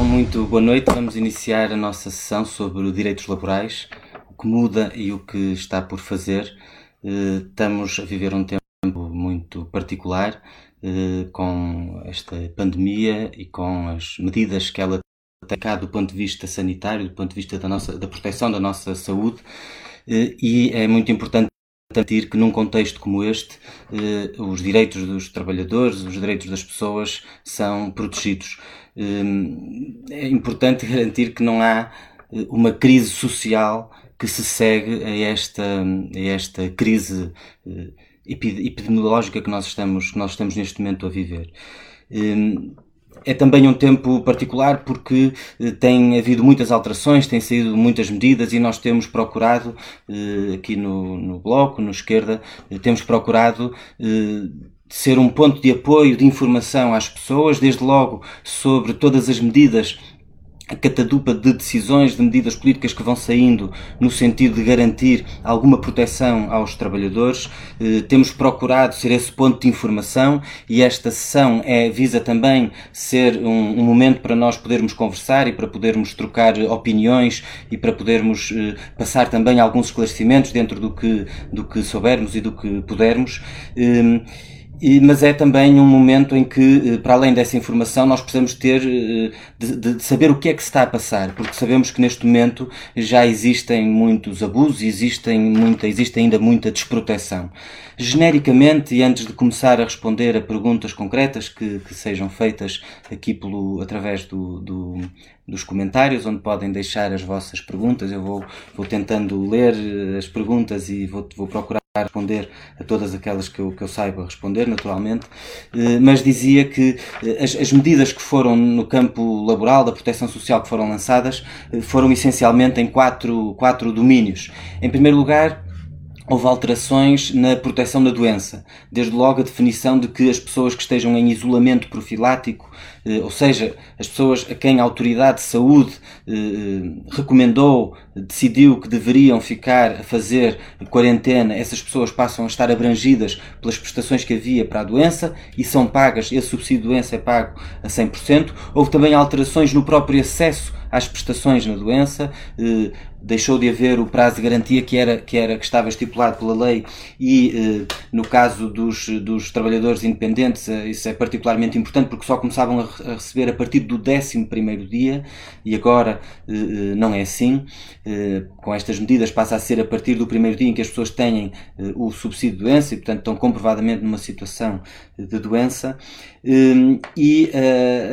Então, muito boa noite. Vamos iniciar a nossa sessão sobre direitos laborais, o que muda e o que está por fazer. Eh, estamos a viver um tempo muito particular eh, com esta pandemia e com as medidas que ela tem do ponto de vista sanitário, do ponto de vista da, nossa, da proteção da nossa saúde. Eh, e é muito importante garantir que num contexto como este os direitos dos trabalhadores, os direitos das pessoas são protegidos. Hum, é importante garantir que não há eh, uma crise social que se segue a esta, a esta crise eh, epidemiológica que nós estamos, que nós estamos neste momento a viver. Hum, é também um tempo particular porque eh, tem havido muitas alterações, têm saído muitas medidas e nós temos procurado, aqui no, no Bloco, no Esquerda, temos procurado ser um ponto de apoio, de informação às pessoas, desde logo sobre todas as medidas a catadupa de decisões, de medidas políticas que vão saindo no sentido de garantir alguma proteção aos trabalhadores. Eh, temos procurado ser esse ponto de informação e esta sessão é, visa também ser um, um, momento para nós podermos conversar e para podermos trocar opiniões e para podermos eh, passar também alguns esclarecimentos dentro do que, do que soubermos e do que pudermos. Eh, e, mas é também um momento em que, eh, para além dessa informação, nós precisamos ter eh, de, de, saber o que é que se está a passar, porque sabemos que neste momento já existem muitos abusos existem muita, existe ainda muita desproteção. Genericamente, e antes de começar a responder a perguntas concretas que, que sejam feitas aqui pelo, através do, do, dos comentários, onde podem deixar as vossas perguntas, eu vou, vou tentando ler eh, as perguntas e vou, vou procurar responder a todas aquelas que eu, que eu saiba responder, naturalmente, eh, mas dizia que eh, as, as, medidas que foram no campo laboral, da proteção social que foram lançadas, eh, foram essencialmente em quatro, quatro domínios. Em primeiro lugar, houve alterações na proteção da doença. Desde logo a definição de que as pessoas que estejam em isolamento profilático, eh, ou seja, as pessoas a quem a autoridade de saúde eh, eh, recomendou, decidiu que deveriam ficar a fazer quarentena, essas pessoas passam a estar abrangidas pelas prestações que havia para a doença e são pagas, esse subsídio de doença é pago a 100%. Houve também alterações no próprio acesso às prestações na doença, eh, deixou de haver o prazo de garantia que era que era que estava estipulado pela lei e eh, no caso dos, dos trabalhadores independentes eh, isso é particularmente importante porque só começavam a, receber a partir do 11 primeiro dia e agora não é assim. Com estas medidas passa a ser a partir do primeiro dia em que as pessoas têm o subsídio de doença e portanto estão comprovadamente numa situação de doença. E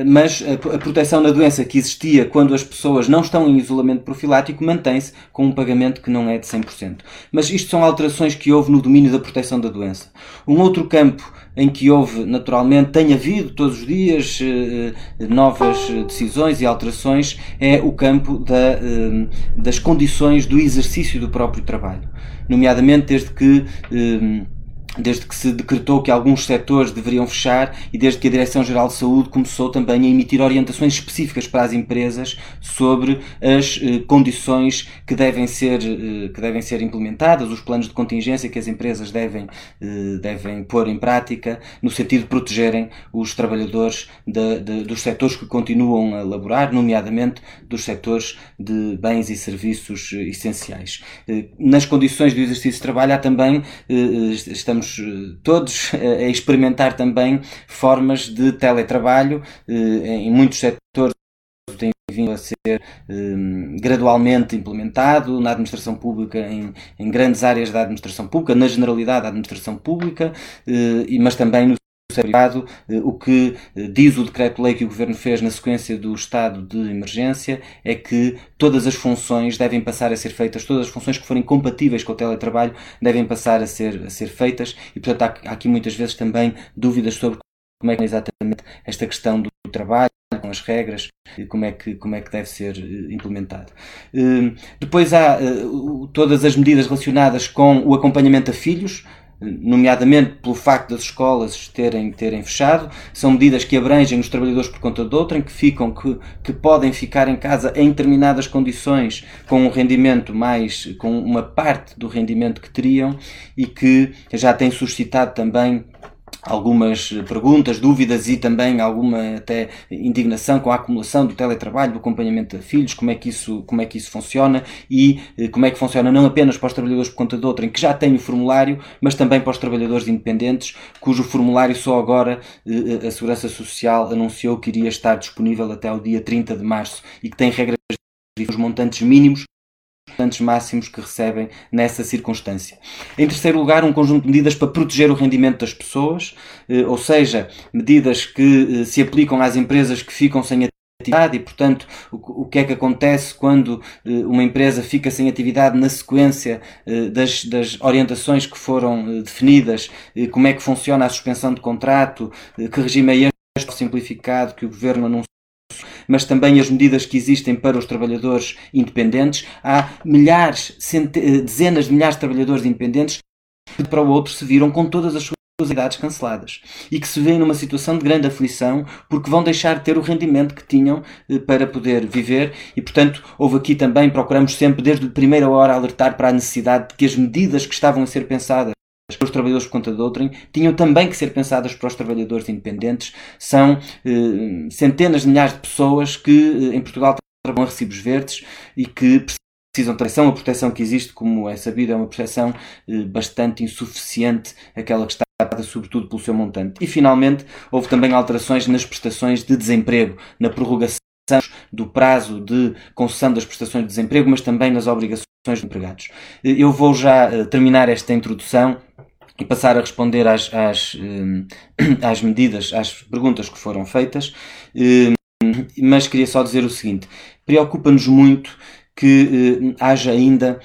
mas a proteção na doença que existia quando as pessoas não estão em isolamento profilático com um pagamento que não é de 100%. Mas isto são alterações que houve no domínio da proteção da doença. Um outro campo em que houve, naturalmente, tem havido todos os dias eh, novas decisões e alterações, é o campo da, eh, das condições do exercício do próprio trabalho. Nomeadamente desde que eh, desde que se decretou que alguns setores deveriam fechar e desde que a Direção-Geral de Saúde começou também a emitir orientações específicas para as empresas sobre as eh, condições que devem ser eh, que devem ser implementadas, os planos de contingência que as empresas devem eh, devem pôr em prática no sentido de protegerem os trabalhadores de, de, dos setores que continuam a laborar, nomeadamente dos setores de bens e serviços eh, essenciais. Eh, nas condições do exercício de trabalho há também eh, estamos estamos eh, todos a experimentar também formas de teletrabalho eh, em muitos setores tem vindo a ser um, gradualmente implementado na administração pública, em, em, grandes áreas da administração pública, na generalidade da administração pública, uh, mas também no privado, eh, o que eh, diz o decreto-lei que o Governo fez na sequência do estado de emergência é que todas as funções devem passar a ser feitas, todas as funções que forem compatíveis com o teletrabalho devem passar a ser, a ser feitas e, portanto, há, aqui muitas vezes também dúvidas sobre como é que é exatamente esta questão do trabalho, com as regras, como é que, como é que deve ser eh, implementado. Depois há todas as medidas relacionadas com o acompanhamento a filhos, nomeadamente pelo facto das escolas terem, terem fechado, são medidas que abrangem os trabalhadores por conta de outrem, que ficam, que, que podem ficar em casa em determinadas condições com um rendimento mais, com uma parte do rendimento que teriam e que já têm suscitado também algumas perguntas, dúvidas e também alguma até indignação com a acumulação do teletrabalho, do acompanhamento de filhos, como é que isso, como é que isso funciona e eh, como é que funciona não apenas para os trabalhadores por conta de outrem que já têm o formulário, mas também para os trabalhadores independentes, cujo formulário só agora eh, a Segurança Social anunciou que iria estar disponível até o dia 30 de março e que tem regras os montantes mínimos montantes máximos que recebem nessa circunstância. Em terceiro lugar, um conjunto de medidas para proteger o rendimento das pessoas, eh, ou seja, medidas que eh, se aplicam às empresas que ficam sem atividade e, portanto, o que é que acontece quando eh, uma empresa fica sem atividade na sequência das, das orientações que foram definidas, como é que funciona a suspensão de contrato, que regime é este simplificado que o Governo anunciou mas também as medidas que existem para os trabalhadores independentes. Há milhares, dezenas de milhares de trabalhadores independentes que para o outro se viram com todas as suas idades canceladas e que se veem numa situação de grande aflição porque vão deixar de ter o rendimento que tinham eh, para poder viver e, portanto, houve aqui também, procuramos sempre desde a primeira hora alertar para a necessidade de que as medidas que estavam a ser pensadas para os trabalhadores por conta de outrem tinham também que ser pensadas para os trabalhadores independentes. São eh, centenas de milhares de pessoas que eh, em Portugal trabalham a recibos verdes e que precisam de proteção. A proteção que existe, como é sabido, é uma proteção eh, bastante insuficiente, aquela que está dada sobretudo pelo seu montante. E finalmente houve também alterações nas prestações de desemprego, na prorrogação do prazo de concessão das prestações de desemprego, mas também nas obrigações de empregados. Eh, eu vou já eh, terminar esta introdução e passar a responder às, às, eh, às medidas, às perguntas que foram feitas, mas queria só dizer o seguinte: preocupa-nos muito que haja ainda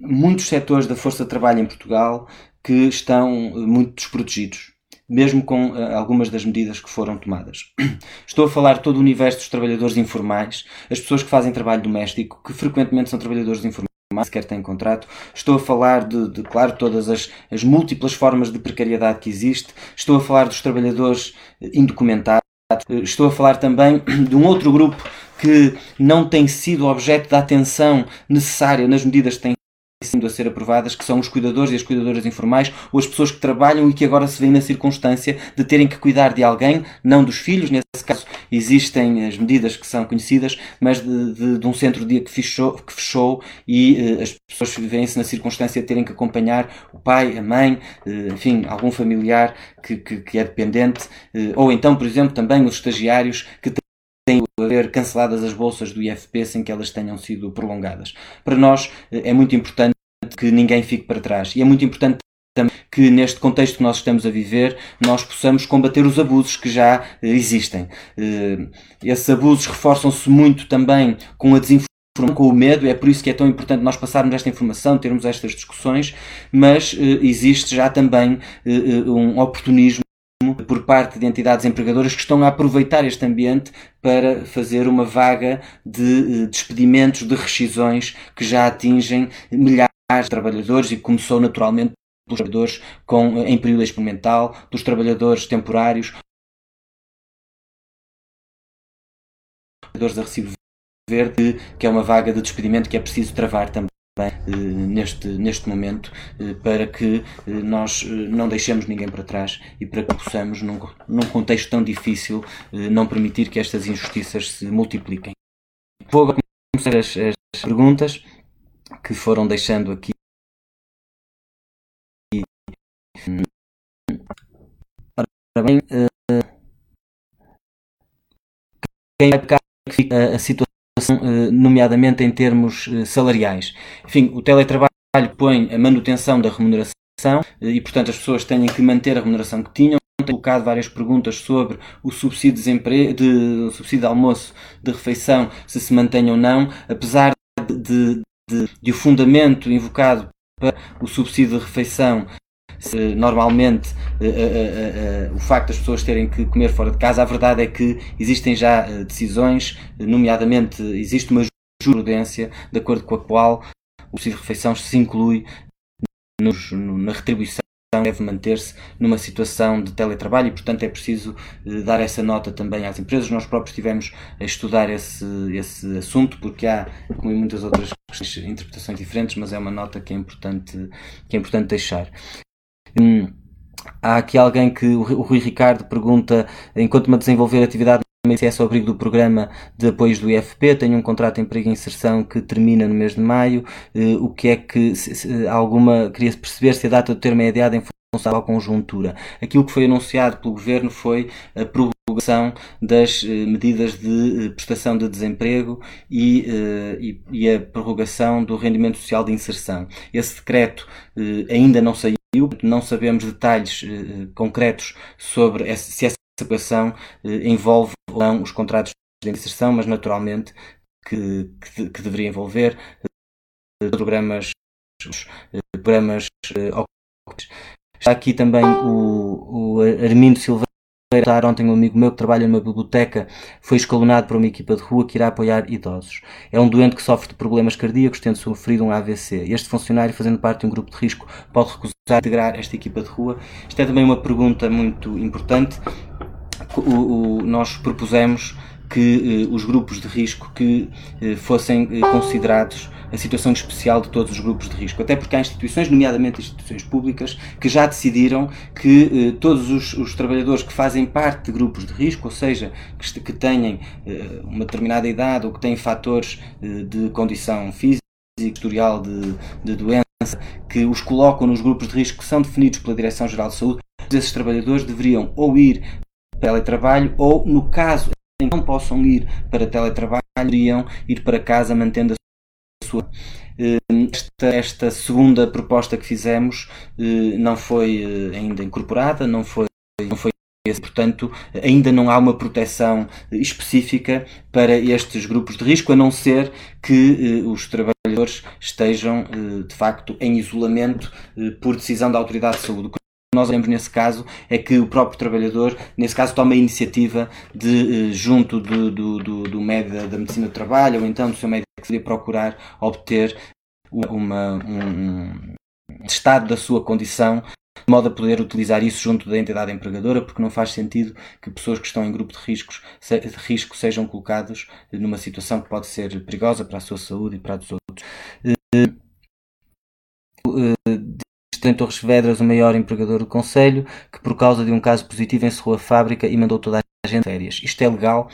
muitos setores da força de trabalho em Portugal que estão muito desprotegidos mesmo com algumas das medidas que foram tomadas. Estou a falar todo o universo dos trabalhadores informais, as pessoas que fazem trabalho doméstico, que frequentemente são trabalhadores informais sequer têm contrato. Estou a falar de, de claro, todas as, as, múltiplas formas de precariedade que existe. Estou a falar dos trabalhadores indocumentados. Estou a falar também de um outro grupo que não tem sido objeto da atenção necessária nas medidas que têm sido a ser aprovadas, que são os cuidadores e as cuidadoras informais, ou as pessoas que trabalham e que agora se veem na circunstância de terem que cuidar de alguém, não dos filhos, nesse caso existem as medidas que são conhecidas, mas de, de, de um centro dia que fechou, que fechou e uh, as pessoas vêem-se na circunstância de terem que acompanhar o pai, a mãe, uh, enfim, algum familiar que, que, que é dependente, uh, ou então, por exemplo, também os estagiários que têm a ver canceladas as bolsas do IFP sem que elas tenham sido prolongadas. Para nós é muito importante que ninguém fique para trás. E é muito importante que neste contexto que nós estamos a viver nós possamos combater os abusos que já existem. Eh, esses abusos reforçam-se muito também com a desinformação com o medo, é por isso que é tão importante nós passarmos esta informação, termos estas discussões, mas uh, existe já também um oportunismo por parte de entidades empregadoras que estão a aproveitar este ambiente para fazer uma vaga de despedimentos, de rescisões que já atingem milhares de trabalhadores e começou naturalmente dos trabalhadores com, em período experimental, dos trabalhadores temporários, trabalhadores a recibo verde, que é uma vaga de despedimento que é preciso travar também. Eh, neste, neste momento eh, para que eh, nós não deixemos ninguém para trás e para que possamos, num, num contexto tão difícil, não permitir que estas injustiças se multipliquem. Vou agora começar as, as perguntas que foram deixando aqui. Ora bem, quem vai ficar a situação eh, nomeadamente em termos eh, salariais. Enfim, o teletrabalho põe a manutenção da remuneração eh, e, portanto, as pessoas têm que manter a remuneração que tinham. Tenho colocado várias perguntas sobre o subsídio de, subsídio de almoço, de refeição, se se mantém ou não, apesar de, de, de o fundamento invocado para o subsídio de refeição normalmente uh, uh, uh, o facto das pessoas terem que comer fora de casa, a verdade é que existem já decisões, nomeadamente existe uma jurisprudência de acordo com a qual o subsídio de refeição se inclui nos, no, na retribuição deve manter-se numa situação de teletrabalho e, portanto, é preciso dar essa nota também às empresas. Nós próprios estivemos a estudar esse, esse assunto, porque há, como em muitas outras interpretações diferentes, mas é uma nota que é importante, que é importante deixar. Hum, há aqui alguém que o Rui Ricardo pergunta, enquanto-me a desenvolver atividade ICS ao abrigo do programa de do IFP, tenho um contrato de emprego e inserção que termina no mês de maio, o que é que, se, alguma, queria perceber se a data do termo é adiada em função à conjuntura. Aquilo que foi anunciado pelo Governo foi a prorrogação das eh, medidas de eh, prestação de desemprego e, eh, e, e, a prorrogação do rendimento social de inserção. Esse decreto ainda não saiu, não sabemos detalhes concretos sobre se essa situação envolve ou não os contratos de inserção, mas naturalmente que, que, que deveria envolver programas, programas Está aqui também o, o Armindo. Ontem um amigo meu que trabalha numa biblioteca foi escalonado para uma equipa de rua que irá apoiar idosos. É um doente que sofre de problemas cardíacos, tendo sofrido um AVC. Este funcionário, fazendo parte de um grupo de risco, pode recusar integrar esta equipa de rua. Isto é também uma pergunta muito importante. O, o, nós propusemos que eh, os grupos de risco que eh, fossem eh, considerados a situação especial de todos os grupos de risco. Até porque há instituições, nomeadamente instituições públicas, que já decidiram que eh, todos os, os, trabalhadores que fazem parte de grupos de risco, ou seja, que, que têm eh, uma determinada idade ou que têm fatores eh, de condição física, historial de, de doença, que os colocam nos grupos de risco que são definidos pela Direção-Geral de Saúde, esses trabalhadores deveriam ou ir teletrabalho ou, no caso em que não possam ir para teletrabalho, deveriam ir para casa mantendo a sua. Hum, esta, esta segunda proposta que fizemos hum, não foi hum, ainda incorporada, não foi, não foi Portanto, ainda não há uma proteção específica para estes grupos de risco, a não ser que os trabalhadores estejam, de facto, em isolamento por decisão da Autoridade de Saúde nós vemos nesse caso é que o próprio trabalhador, nesse caso, toma a iniciativa de, eh, junto do, do, do, do médico da medicina do trabalho ou então do seu médico, de procurar obter uma, um, um estado da sua condição de modo a poder utilizar isso junto da entidade empregadora, porque não faz sentido que pessoas que estão em grupo de, riscos, de risco sejam colocadas numa situação que pode ser perigosa para a sua saúde e para a dos outros. Eh, eh, em Torres Vedras, o maior empregador do Conselho, que por causa de um caso positivo encerrou a fábrica e mandou toda a gente férias. Isto é legal?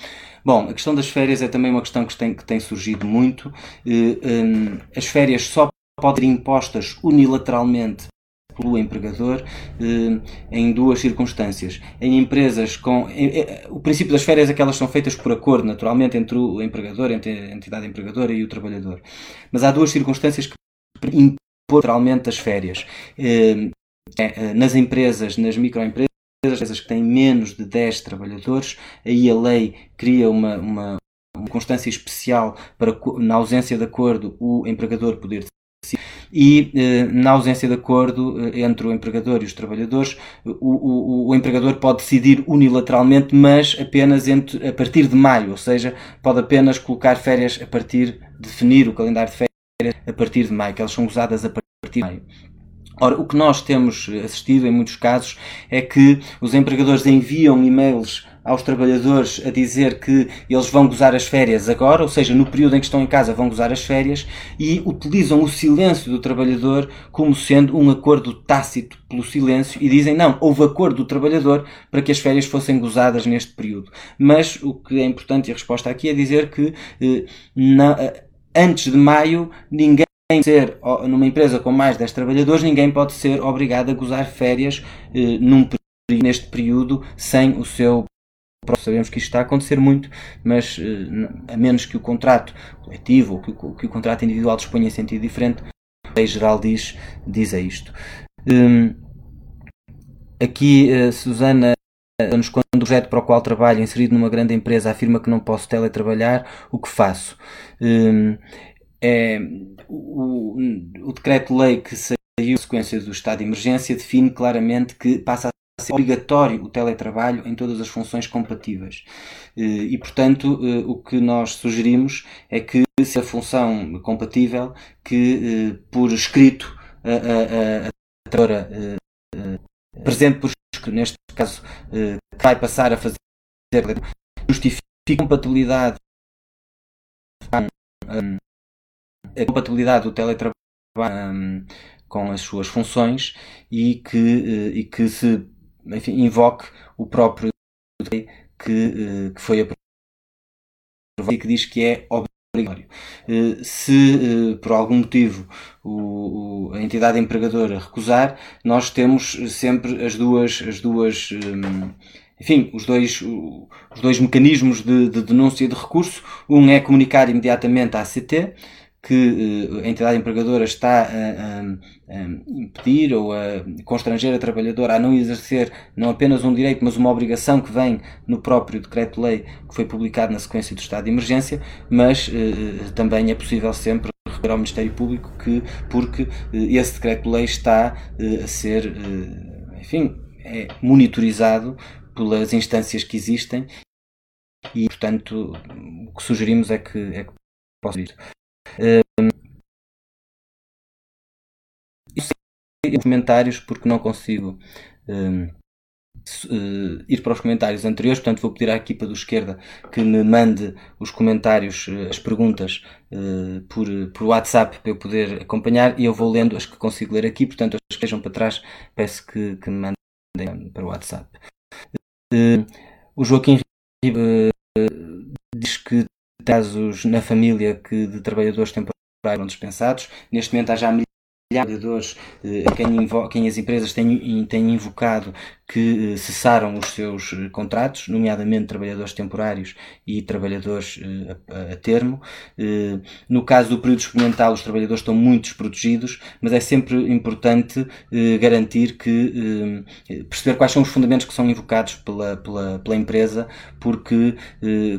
Bom, a questão das férias é também uma questão que tem, que tem surgido muito. Eh, hum, as férias só podem ser impostas unilateralmente pelo empregador eh, em duas circunstâncias. Em empresas com. o princípio das férias é que elas são feitas por acordo, naturalmente, entre o empregador, entre a entidade empregadora e o trabalhador. Mas há duas circunstâncias que literalmente as férias. Ehm, é, é, nas empresas, nas microempresas, empresas que têm menos de 10 trabalhadores, aí a lei cria uma, uma, uma constância especial para, na ausência de acordo, o empregador poder. E eh, na ausência de acordo eh, entre o empregador e os trabalhadores, o, o, o empregador pode decidir unilateralmente, mas apenas entre, a partir de maio, ou seja, pode apenas colocar férias a partir, definir o calendário de férias a partir de maio, que elas são usadas a partir de maio. Ora, o que nós temos assistido em muitos casos é que os empregadores enviam e-mails aos trabalhadores a dizer que eles vão gozar as férias agora, ou seja, no período em que estão em casa vão gozar as férias, e utilizam o silêncio do trabalhador como sendo um acordo tácito pelo silêncio e dizem não, houve acordo do trabalhador para que as férias fossem gozadas neste período. Mas o que é importante e a resposta aqui é dizer que eh, não, antes de maio, ninguém ser numa empresa com mais de 10 trabalhadores, ninguém pode ser obrigado a gozar férias eh, num, neste período sem o seu Sabemos que isto está a acontecer muito, mas eh, a menos que o contrato coletivo ou que o, que o contrato individual disponha em sentido diferente, a lei geral diz, diz é isto. Um, aqui, uh, Susana nos quando o projeto para o qual trabalho, inserido numa grande empresa, afirma que não posso teletrabalhar, o que faço? Hum, é, o, o decreto-lei que saiu em sequência do estado de emergência define claramente que passa a ser obrigatório o teletrabalho em todas as funções compatíveis. Eh, e, portanto, eh, o que nós sugerimos é que, se a função compatível, que eh, por escrito a, a, a, a presente por que neste caso eh, vai passar a fazer justifica a compatibilidade a compatibilidade do teletrabalho com as suas funções e que, e que se enfim, invoque o próprio que, que foi aprovado e que diz que é obrigatório. Se por algum motivo o, a entidade empregadora recusar, nós temos sempre as duas, as duas hum, enfim, os dois, os dois mecanismos de, de denúncia e de recurso. Um é comunicar imediatamente à ACT que uh, a entidade empregadora está a, a, a, impedir ou a constranger a trabalhadora a não exercer não apenas um direito, mas uma obrigação que vem no próprio decreto-lei que foi publicado na sequência do estado de emergência, mas uh, também é possível sempre recorrer ao Ministério Público que, porque uh, esse decreto-lei está a ser, enfim, é monitorizado pelas instâncias que existem e, portanto, o que sugerimos é que, é que possa ir. Um, os comentários porque não consigo um, uh, ir para os comentários anteriores, portanto vou pedir à equipa do esquerda que me mande os comentários, uh, as perguntas uh, por, por WhatsApp para eu poder acompanhar e eu vou lendo as que consigo ler aqui, portanto as que estejam para trás peço que, que me mandem para o WhatsApp. o Joaquim diz que casos na família que de trabalhadores temporários foram dispensados. Neste momento há já milhares de trabalhadores eh, quem, quem, as empresas têm, têm invocado que eh, cessaram os seus eh, contratos, nomeadamente trabalhadores temporários e trabalhadores a, a, termo. No caso do período experimental, os trabalhadores estão muito desprotegidos, mas é sempre importante garantir que perceber quais são os fundamentos que são invocados pela, pela, pela empresa, porque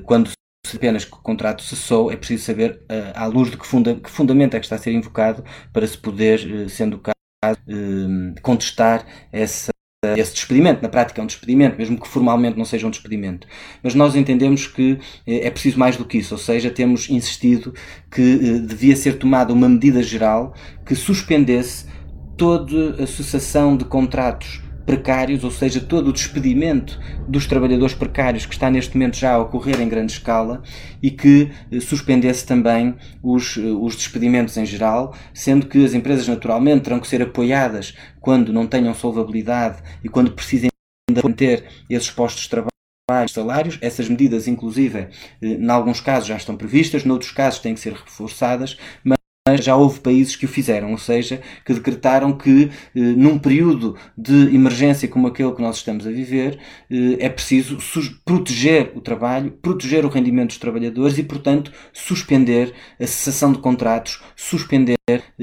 quando apenas que o contrato cessou, é preciso saber uh, à luz de que, funda, que, fundamento é que está a ser invocado para se poder, uh, sendo o caso, uh, contestar essa, esse despedimento. Na prática é um despedimento, mesmo que formalmente não seja um despedimento. Mas nós entendemos que é preciso mais do que isso, ou seja, temos insistido que devia ser tomada uma medida geral que suspendesse toda a sucessão de contratos precários, ou seja, todo o despedimento dos trabalhadores precários que está neste momento já a ocorrer em grande escala e que eh, suspendesse também os, eh, os despedimentos em geral, sendo que as empresas naturalmente terão que ser apoiadas quando não tenham solvabilidade e quando precisem de manter esses postos de trabalho salários. Essas medidas, inclusive, eh, em alguns casos já estão previstas, noutros casos têm que ser reforçadas, mas já houve países que o fizeram, ou seja, que decretaram que eh, num período de emergência como aquele que nós estamos a viver, eh, é preciso proteger o trabalho, proteger o rendimento dos trabalhadores e, portanto, suspender a cessação de contratos, suspender,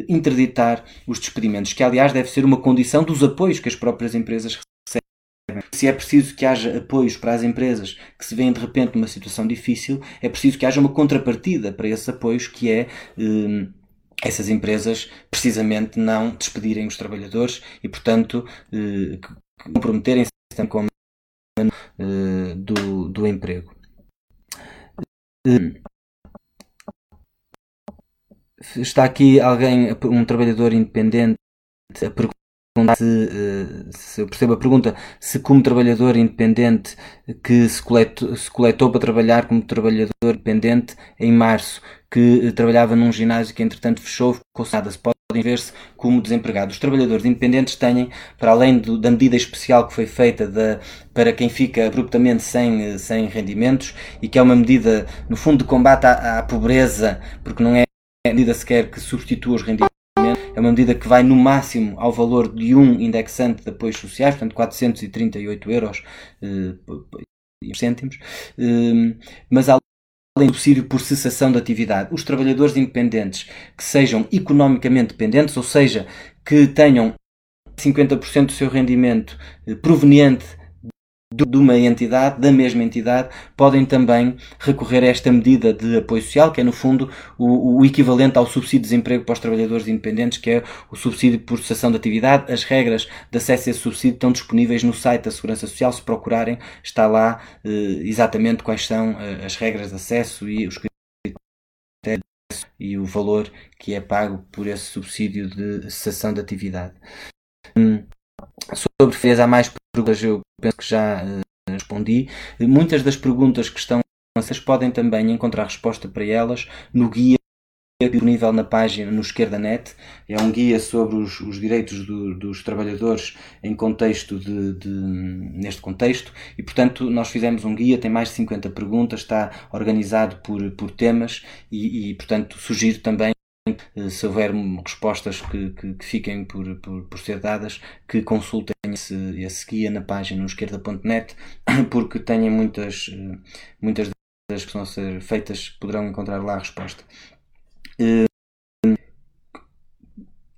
interditar os despedimentos, que aliás deve ser uma condição dos apoios que as próprias empresas recebem. Se é preciso que haja apoios para as empresas que se veem de repente numa situação difícil, é preciso que haja uma contrapartida para esses apoios, que é eh, essas empresas precisamente não despedirem os trabalhadores e, portanto, eh, comprometerem-se com eh, do, do emprego. Eh, está aqui alguém, um trabalhador independente, a perguntar se, se eu percebo a pergunta, se como trabalhador independente que se coletou, se coletou para trabalhar como trabalhador independente em março que eh, trabalhava num ginásio que entretanto fechou, ficou nada, se podem ver-se como desempregados. Os trabalhadores independentes têm, para além do, da medida especial que foi feita para quem fica abruptamente sem, eh, sem rendimentos e que é uma medida, no fundo, de combate à, à pobreza, porque não é medida sequer que substitua os rendimentos é uma medida que vai no máximo ao valor de um indexante de apoios sociais, portanto 438 euros eh, cêntimos, eh, mas além do subsídio por cessação de atividade, os trabalhadores independentes que sejam economicamente dependentes, ou seja, que tenham 50% do seu rendimento eh, proveniente de uma entidade, da mesma entidade, podem também recorrer a esta medida de apoio social, que é no fundo o, o, equivalente ao subsídio de desemprego para os trabalhadores independentes, que é o subsídio por cessação de atividade. As regras de acesso a esse subsídio estão disponíveis no site da Segurança Social, se procurarem, está lá eh, exatamente quais são eh, as regras de acesso e os critérios e o valor que é pago por esse subsídio de cessação de atividade. Hum, sobre fez há mais perguntas, eu penso que já uh, respondi. Muitas das perguntas que estão vocês podem também encontrar resposta para elas no guia disponível na página no Esquerda Net. É um guia sobre os, os direitos do, dos trabalhadores em contexto de, de, neste contexto e, portanto, nós fizemos um guia, tem mais de 50 perguntas, está organizado por, por temas e, e portanto, sugiro também eh, se houver respostas que, que, que fiquem por, por, por, ser dadas, que consultem esse, esse guia na página no esquerda.net, porque têm muitas, eh, muitas das que a ser feitas, poderão encontrar lá a resposta.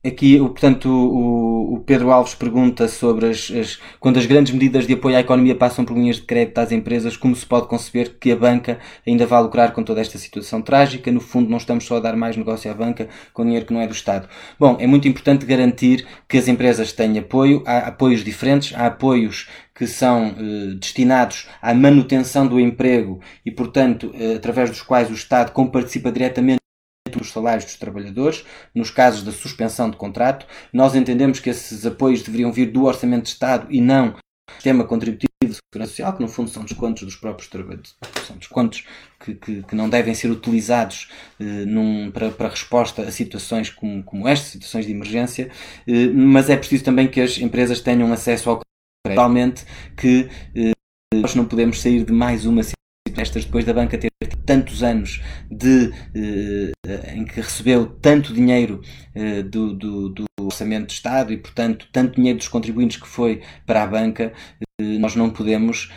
Aqui, portanto, o, o, Pedro Alves pergunta sobre as, as, quando as grandes medidas de apoio à economia passam por linhas de crédito às empresas, como se pode conceber que a banca ainda vá lucrar com toda esta situação trágica? No fundo, não estamos só a dar mais negócio à banca com dinheiro que não é do Estado. Bom, é muito importante garantir que as empresas têm apoio. Há apoios diferentes, há apoios que são eh, destinados à manutenção do emprego e, portanto, eh, através dos quais o Estado comparticipa diretamente dos salários dos trabalhadores, nos casos da suspensão de contrato. Nós entendemos que esses apoios deveriam vir do Orçamento de Estado e não do sistema contributivo de segurança social, que no fundo são descontos dos próprios trabalhadores, são descontos que, que, que não devem ser utilizados eh, num, para, para resposta a situações como, como estas, situações de emergência, eh, mas é preciso também que as empresas tenham acesso ao crédito. Realmente que eh, nós não podemos sair de mais uma situação estas depois da banca ter tantos anos de, eh, em que recebeu tanto dinheiro eh, do, do, do, orçamento de Estado e, portanto, tanto dinheiro dos contribuintes que foi para a banca, eh, nós não podemos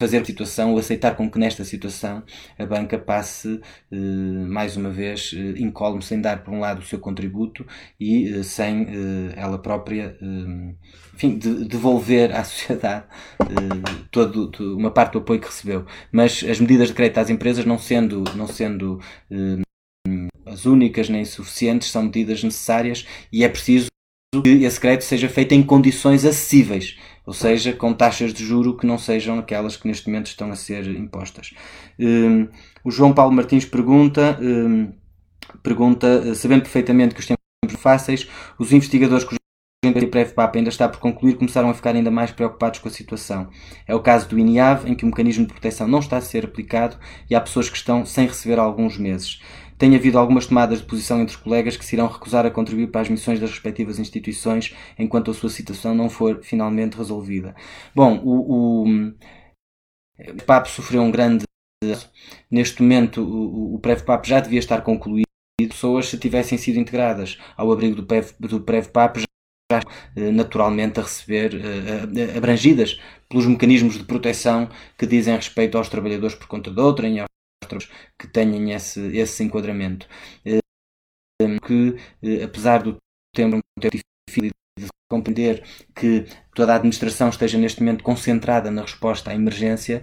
fazer situação ou aceitar com que nesta situação a banca passe eh, mais uma vez eh, incólume sem dar por um lado o seu contributo e eh, sem ela própria enfim, de, devolver à sociedade todo, uma parte do apoio que recebeu. Mas as medidas de crédito às empresas não sendo não sendo as únicas nem suficientes são medidas necessárias e é preciso que esse crédito seja feito em condições acessíveis ou seja, com taxas de juro que não sejam aquelas que neste momento estão a ser impostas. Um, o João Paulo Martins pergunta, um, pergunta, sabendo perfeitamente que os tempos são fáceis, os investigadores que o PrevPAP ainda está por concluir começaram a ficar ainda mais preocupados com a situação. É o caso do INIAV, em que o mecanismo de proteção não está a ser aplicado e há pessoas que estão sem receber há alguns meses tem havido algumas tomadas de posição entre colegas que se irão recusar a contribuir para as missões das respectivas instituições enquanto a sua situação não for finalmente resolvida. Bom, o, o, o sofreu um grande. Neste momento, o, o PrevPAP já devia estar concluído. Pessoas, se tivessem sido integradas ao abrigo do, PEV, do já eh, naturalmente a receber, eh, eh, abrangidas pelos mecanismos de proteção que dizem respeito aos trabalhadores por conta de outrem, que tenham esse, esse enquadramento. Eh, que, eh, apesar do tempo ter difícil de compreender que toda a administração esteja neste momento concentrada na resposta à emergência,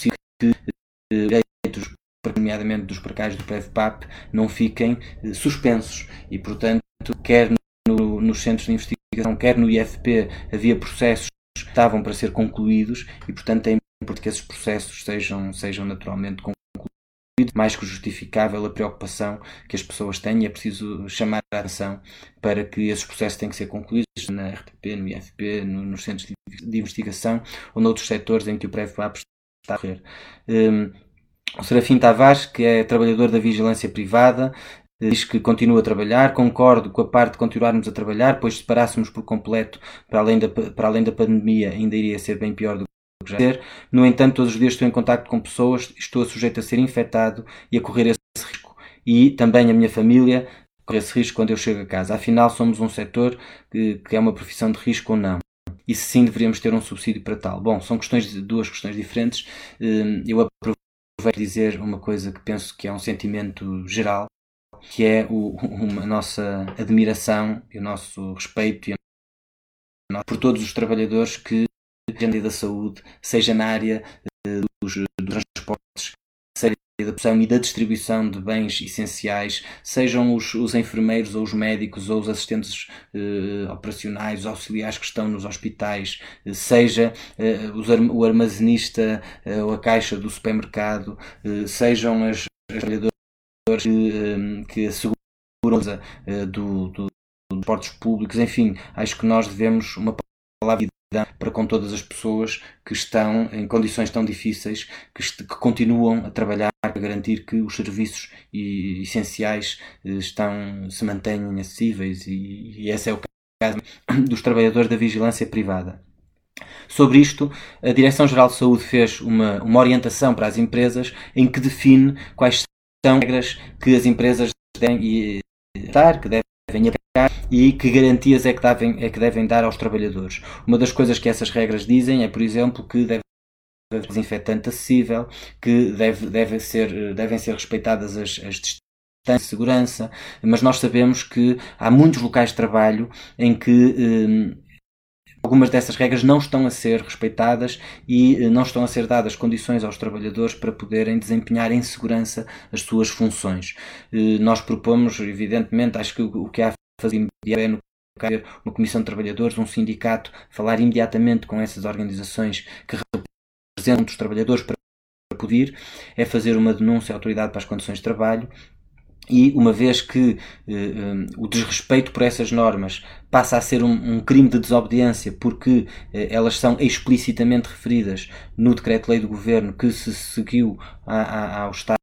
que eh, direitos, nomeadamente dos precários do PFPAP, não fiquem suspensos e, portanto, quer no, nos centros de investigação, quer no IFP, havia processos que estavam para ser concluídos e, portanto, é importante que esses processos sejam, sejam naturalmente concluídos mais que justificável a preocupação que as pessoas têm e é preciso chamar a atenção para que esses processos têm que ser concluídos na RTP, no IFP, no, nos centros de, investigação ou noutros setores em que o PrevPAP está a correr. Um, o Serafim Tavares, que é trabalhador da vigilância privada, diz que continua a trabalhar, concordo com a parte de continuarmos a trabalhar, pois se parássemos por completo para além da, para além da pandemia ainda iria ser bem pior do. No entanto, todos os dias estou em contato com pessoas, estou sujeito a ser infectado e a correr esse risco. E também a minha família corre esse risco quando eu chego a casa. Afinal, somos um setor que, que é uma profissão de risco ou não. E se sim, deveríamos ter um subsídio para tal. Bom, são questões, duas questões diferentes. Hum, eu aproveito para dizer uma coisa que penso que é um sentimento geral, que é o, a nossa admiração e o nosso respeito por todos os trabalhadores que agenda da saúde, seja na área uh, dos, dos, transportes, seja da produção e da distribuição de bens essenciais, sejam os, os enfermeiros ou os médicos ou os assistentes uh, operacionais, auxiliares que estão nos hospitais, uh, seja os, o armazenista ou a caixa do supermercado, sejam as, as trabalhadoras que, que asseguram do, do, dos portos públicos, enfim, acho que nós devemos uma palavra para com todas as pessoas que estão em condições tão difíceis, que, que continuam a trabalhar, garantir que os serviços essenciais estão, se mantenham acessíveis e, e esse é o caso dos trabalhadores da vigilância privada. Sobre isto, a Direção-Geral de Saúde fez uma, uma orientação para as empresas em que define quais são as regras que as empresas devem dar, que devem aplicar e que garantias é que, devem, é que devem dar aos trabalhadores. Uma das coisas que essas regras dizem é, por exemplo, que deve haver desinfetante acessível, que deve, deve ser, devem ser respeitadas as, as distâncias de segurança, mas nós sabemos que há muitos locais de trabalho em que hum, algumas dessas regras não estão a ser respeitadas e eh, não estão a ser dadas condições aos trabalhadores para poderem desempenhar em segurança as suas funções. Eh, nós propomos, evidentemente, acho que o que há a fazer é no uma comissão de trabalhadores, um sindicato, falar imediatamente com essas organizações que representam os trabalhadores para poder, é fazer uma denúncia à autoridade para as condições de trabalho e uma vez que eh, um, o desrespeito por essas normas passa a ser um, um crime de desobediência porque eh, elas são explicitamente referidas no decreto-lei do governo que se seguiu a, a, ao Estado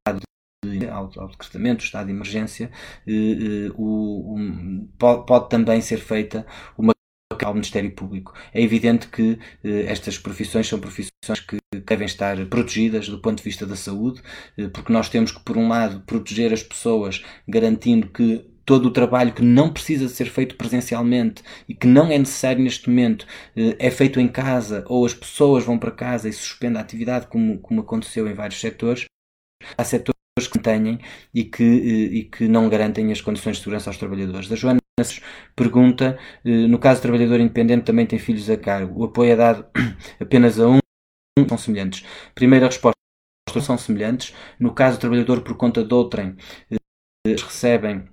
ao, ao, decretamento do estado de emergência, eh, eh o, um, pode, pode, também ser feita uma ao Ministério Público. É evidente que eh, estas profissões são profissões que devem estar protegidas do ponto de vista da saúde, eh, porque nós temos que, por um lado, proteger as pessoas, garantindo que todo o trabalho que não precisa ser feito presencialmente e que não é necessário neste momento eh, é feito em casa ou as pessoas vão para casa e suspendem a atividade, como, como aconteceu em vários setores. Há setores que têm e que, eh, e que não garantem as condições de segurança aos trabalhadores. A Joana pergunta, eh, no caso do trabalhador independente também tem filhos a cargo, o apoio é dado apenas a um, são semelhantes. Primeira resposta, são semelhantes. No caso do trabalhador por conta de outrem, eh, recebem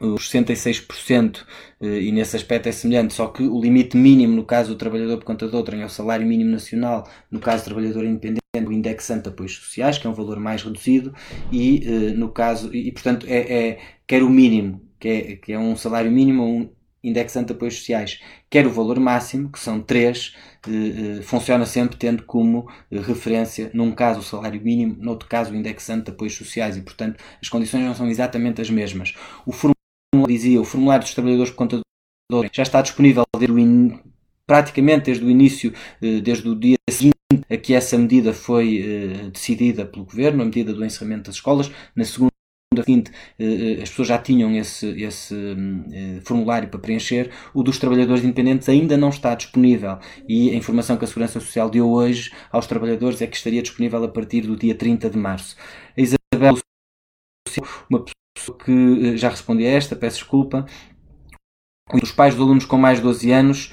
os 66% e nesse aspecto é semelhante, só que o limite mínimo no caso do trabalhador por conta de outrem é o salário mínimo nacional, no caso do trabalhador independente o indexante de apoios sociais, que é um valor mais reduzido, e no caso, e portanto é, é, quer o mínimo, que é, que é um salário mínimo um indexante de apoios sociais, quer o valor máximo, que são 3, uh, uh, funciona sempre tendo como referência, num caso o salário mínimo, noutro caso o indexante de apoios sociais, e portanto as condições não são exatamente as mesmas. O formulário, dizia, o formulário dos trabalhadores por conta do já está disponível desde in, praticamente desde o início, desde o dia seguinte a que essa medida foi eh, decidida pelo Governo, a medida do encerramento das escolas. Na segunda seguinte, eh, as pessoas já tinham esse, esse eh, formulário para preencher. O dos trabalhadores independentes ainda não está disponível e a informação que a Segurança Social deu hoje aos trabalhadores é que estaria disponível a partir do dia 30 de março. A Isabel, uma pessoa que já respondi a esta, peço desculpa. Os pais de alunos com mais de 12 anos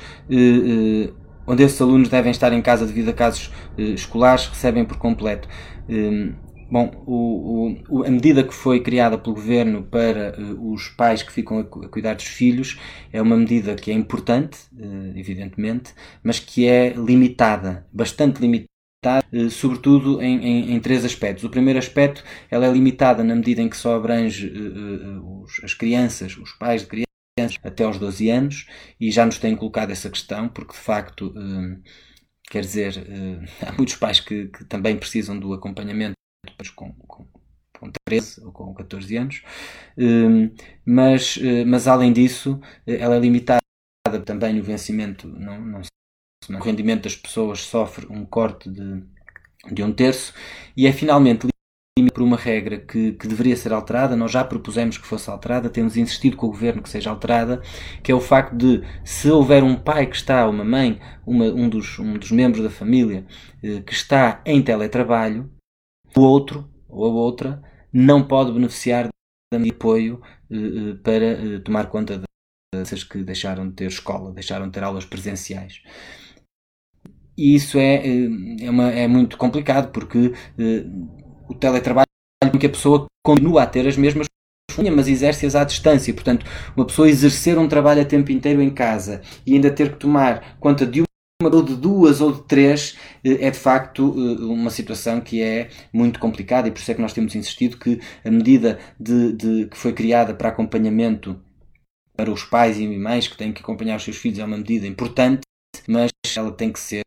onde esses alunos devem estar em casa devido a casos eh, escolares, recebem por completo. Um, Bom, o, o, a medida que foi criada pelo governo para uh, os pais que ficam a, a, cuidar dos filhos é uma medida que é importante, uh, evidentemente, mas que é limitada, bastante limitada, uh, sobretudo em, em, em, três aspectos. O primeiro aspecto, ela é limitada na medida em que só abrange os, as crianças, os pais de crianças até aos 12 anos e já nos têm colocado essa questão, porque de facto, hum, quer dizer, hum, há muitos pais que, que, também precisam do acompanhamento depois com, com, com 13 ou com 14 anos, hum, mas, mas além disso, ela é limitada também o vencimento, não, não, o rendimento das pessoas sofre um corte de, de um terço e é finalmente por uma regra que, que, deveria ser alterada, nós já propusemos que fosse alterada, temos insistido com o governo que seja alterada, que é o facto de se houver um pai que está, uma mãe, uma, um, dos, um dos membros da família eh, que está em teletrabalho, o outro ou a outra não pode beneficiar de apoio eh, eh, para eh, tomar conta de crianças que deixaram de ter escola, deixaram de ter aulas presenciais. E isso é, é, uma, é muito complicado porque o teletrabalho em que a pessoa continua a ter as mesmas funções, mas exerce-as à distância. Portanto, uma pessoa exercer um trabalho a tempo inteiro em casa e ainda ter que tomar conta de uma ou de duas ou de três eh, é de facto eh, uma situação que é muito complicada e por isso é que nós temos insistido que a medida de, de, que foi criada para acompanhamento para os pais e mães que têm que acompanhar os seus filhos é uma medida importante, mas ela tem que ser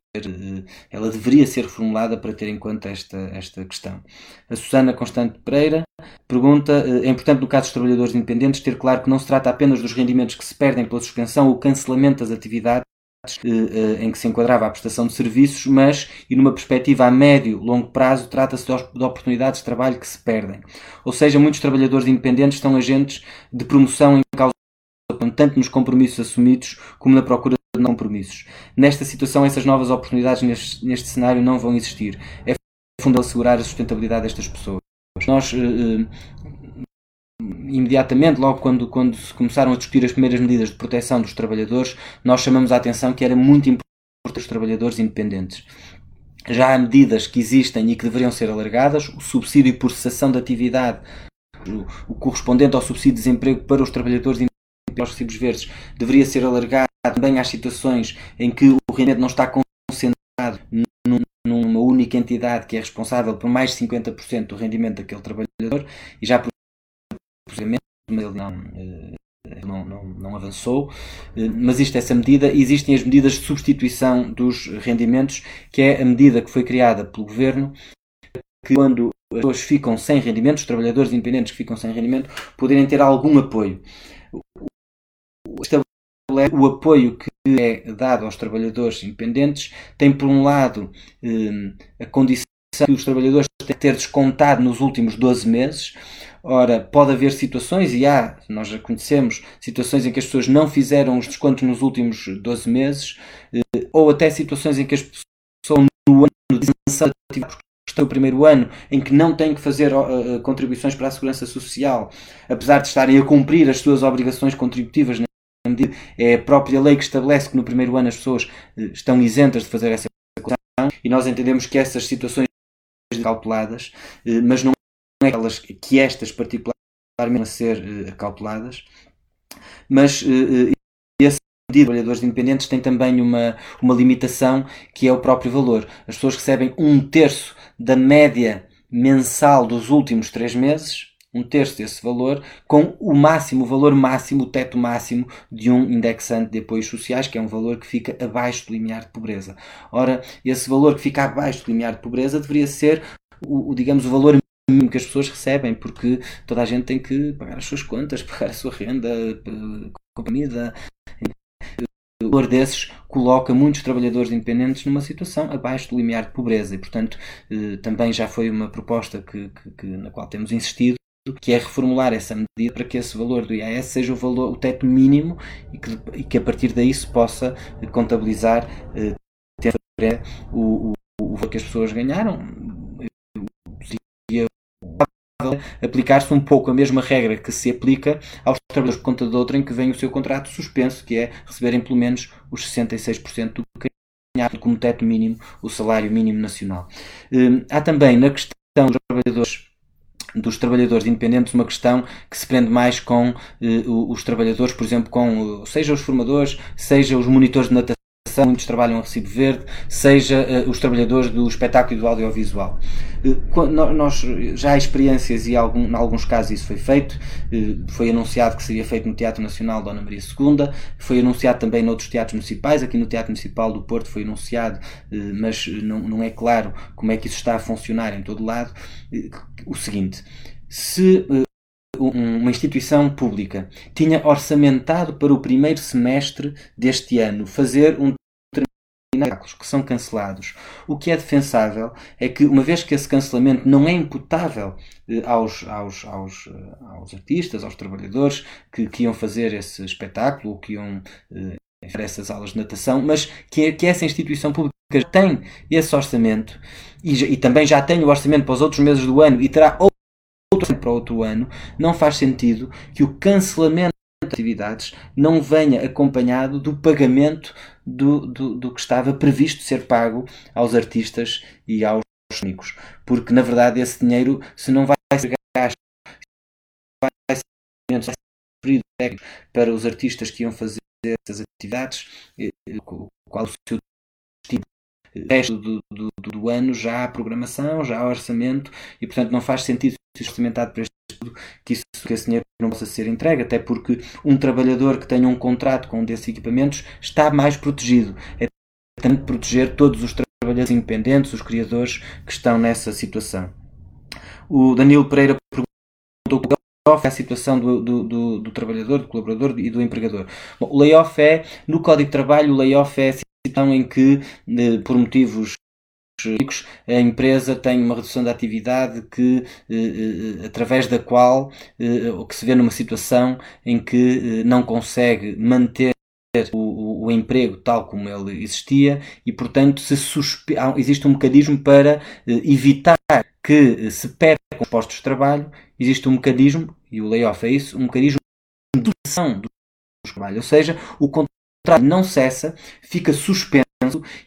ela deveria ser reformulada para ter em conta esta, esta questão. A Susana Constante Pereira pergunta: é importante no caso dos trabalhadores independentes ter claro que não se trata apenas dos rendimentos que se perdem pela suspensão ou cancelamento das atividades em que se enquadrava a prestação de serviços, mas, e numa perspectiva a médio, longo prazo, trata-se de oportunidades de trabalho que se perdem. Ou seja, muitos trabalhadores independentes são agentes de promoção em causa tanto nos compromissos assumidos como na procura de não compromissos. Nesta situação, essas novas oportunidades neste, neste cenário não vão existir. É fundamental assegurar a sustentabilidade destas pessoas. Nós, uh, imediatamente, logo quando, quando se começaram a discutir as primeiras medidas de proteção dos trabalhadores, nós chamamos a atenção que era muito importante os trabalhadores independentes. Já há medidas que existem e que deveriam ser alargadas, o subsídio por cessação de atividade, o, correspondente ao subsídio de desemprego para os trabalhadores independentes aos recibos verdes deveria ser alargado também às situações em que o rendimento não está concentrado numa única entidade que é responsável por mais de 50% do rendimento daquele trabalhador e já por ele não, eh, não, não, não, avançou, eh, mas isto é essa medida. Existem as medidas de substituição dos rendimentos, que é a medida que foi criada pelo governo, que quando as pessoas ficam sem rendimento, os trabalhadores independentes que ficam sem rendimento, poderem ter algum apoio o apoio que é dado aos trabalhadores independentes, tem por um lado hum, a condição que os trabalhadores têm que ter descontado nos últimos 12 meses. Ora, pode haver situações, e há, nós já conhecemos, situações em que as pessoas não fizeram os descontos nos últimos 12 meses, eh, ou até situações em que as pessoas no ano de isenção estão no primeiro ano, em que não têm que fazer uh, contribuições para a segurança social, apesar de estarem a cumprir as suas obrigações contributivas é a própria lei que estabelece que no primeiro ano as pessoas eh, estão isentas de fazer essa declaração e nós entendemos que essas situações calculadas, eh, mas não aquelas que estas particularmente a ser eh, calculadas, mas esse de trabalhadores independentes tem também uma, uma limitação que é o próprio valor. As pessoas recebem um terço da média mensal dos últimos três meses um terço desse valor, com o máximo, o valor máximo, o teto máximo de um indexante de apoios sociais, que é um valor que fica abaixo do limiar de pobreza. Ora, esse valor que fica abaixo do limiar de pobreza deveria ser, o, o digamos, o valor que as pessoas recebem, porque toda a gente tem que pagar as suas contas, pagar a sua renda, comida. O valor desses coloca muitos trabalhadores independentes numa situação abaixo do limiar de pobreza e, portanto, eh, também já foi uma proposta que, que, que na qual temos insistido que é reformular essa medida para que esse valor do IAS seja o valor, o teto mínimo e que, e que a partir daí se possa contabilizar eh, o, o, o valor que as pessoas ganharam aplicar-se um pouco a mesma regra que se aplica aos trabalhadores por conta de outra em que vem o seu contrato suspenso, que é receberem pelo menos os 66% do que ganhado como teto mínimo, o salário mínimo nacional. Eh, há também na questão dos trabalhadores dos trabalhadores independentes uma questão que se prende mais com eh, os trabalhadores, por exemplo, com seja os formadores, seja os monitores de natação, muitos trabalham a recibo verde, seja uh, os trabalhadores do espetáculo e do audiovisual. Uh, nós já há experiências e algum, em alguns casos isso foi feito. Uh, foi anunciado que seria feito no Teatro Nacional Dona Maria II, foi anunciado também noutros teatros municipais, aqui no Teatro Municipal do Porto foi anunciado, mas não, não é claro como é que isso está a funcionar em todo lado. o seguinte, se uma instituição pública tinha orçamentado para o primeiro semestre deste ano fazer um que são cancelados. O que é defensável é que, uma vez que esse cancelamento não é imputável eh, aos, aos, aos, eh, aos artistas, aos trabalhadores que, que iam fazer esse espetáculo, que iam eh, essas aulas de natação, mas que, que essa instituição pública tem esse orçamento e, e também já tem o orçamento para os outros meses do ano e terá outro para outro ano, não faz sentido que o cancelamento de atividades não venha acompanhado do pagamento do, do, do que estava previsto ser pago aos artistas e aos técnicos. Porque, na verdade, esse dinheiro, se não vai ser gasto, vai ser para os artistas que iam fazer essas atividades, eh, qual o seu tipo resto do, do, do, ano já há programação, já há orçamento e portanto não faz sentido ser orçamentado para este que, isso, que esse dinheiro não possa ser entregue, até porque um trabalhador que tenha um contrato com um desses equipamentos está mais protegido. É também proteger todos os trabalhadores independentes, os criadores que estão nessa situação. O Danilo Pereira perguntou layoff é a situação do, do, do, do, trabalhador, do colaborador e do empregador. Bom, o layoff é, no Código de Trabalho, o layoff é a situação em que, por motivos a empresa tem uma redução da atividade que, eh, eh, através da qual, eh, ou que se vê numa situação em que não consegue manter o, o, emprego tal como ele existia e, portanto, se suspe... existe um mecanismo para evitar que se percam os postos de trabalho, existe um mecanismo, e o layoff é isso, um mecanismo de redução do trabalho, ou seja, o contrato não cessa, fica suspenso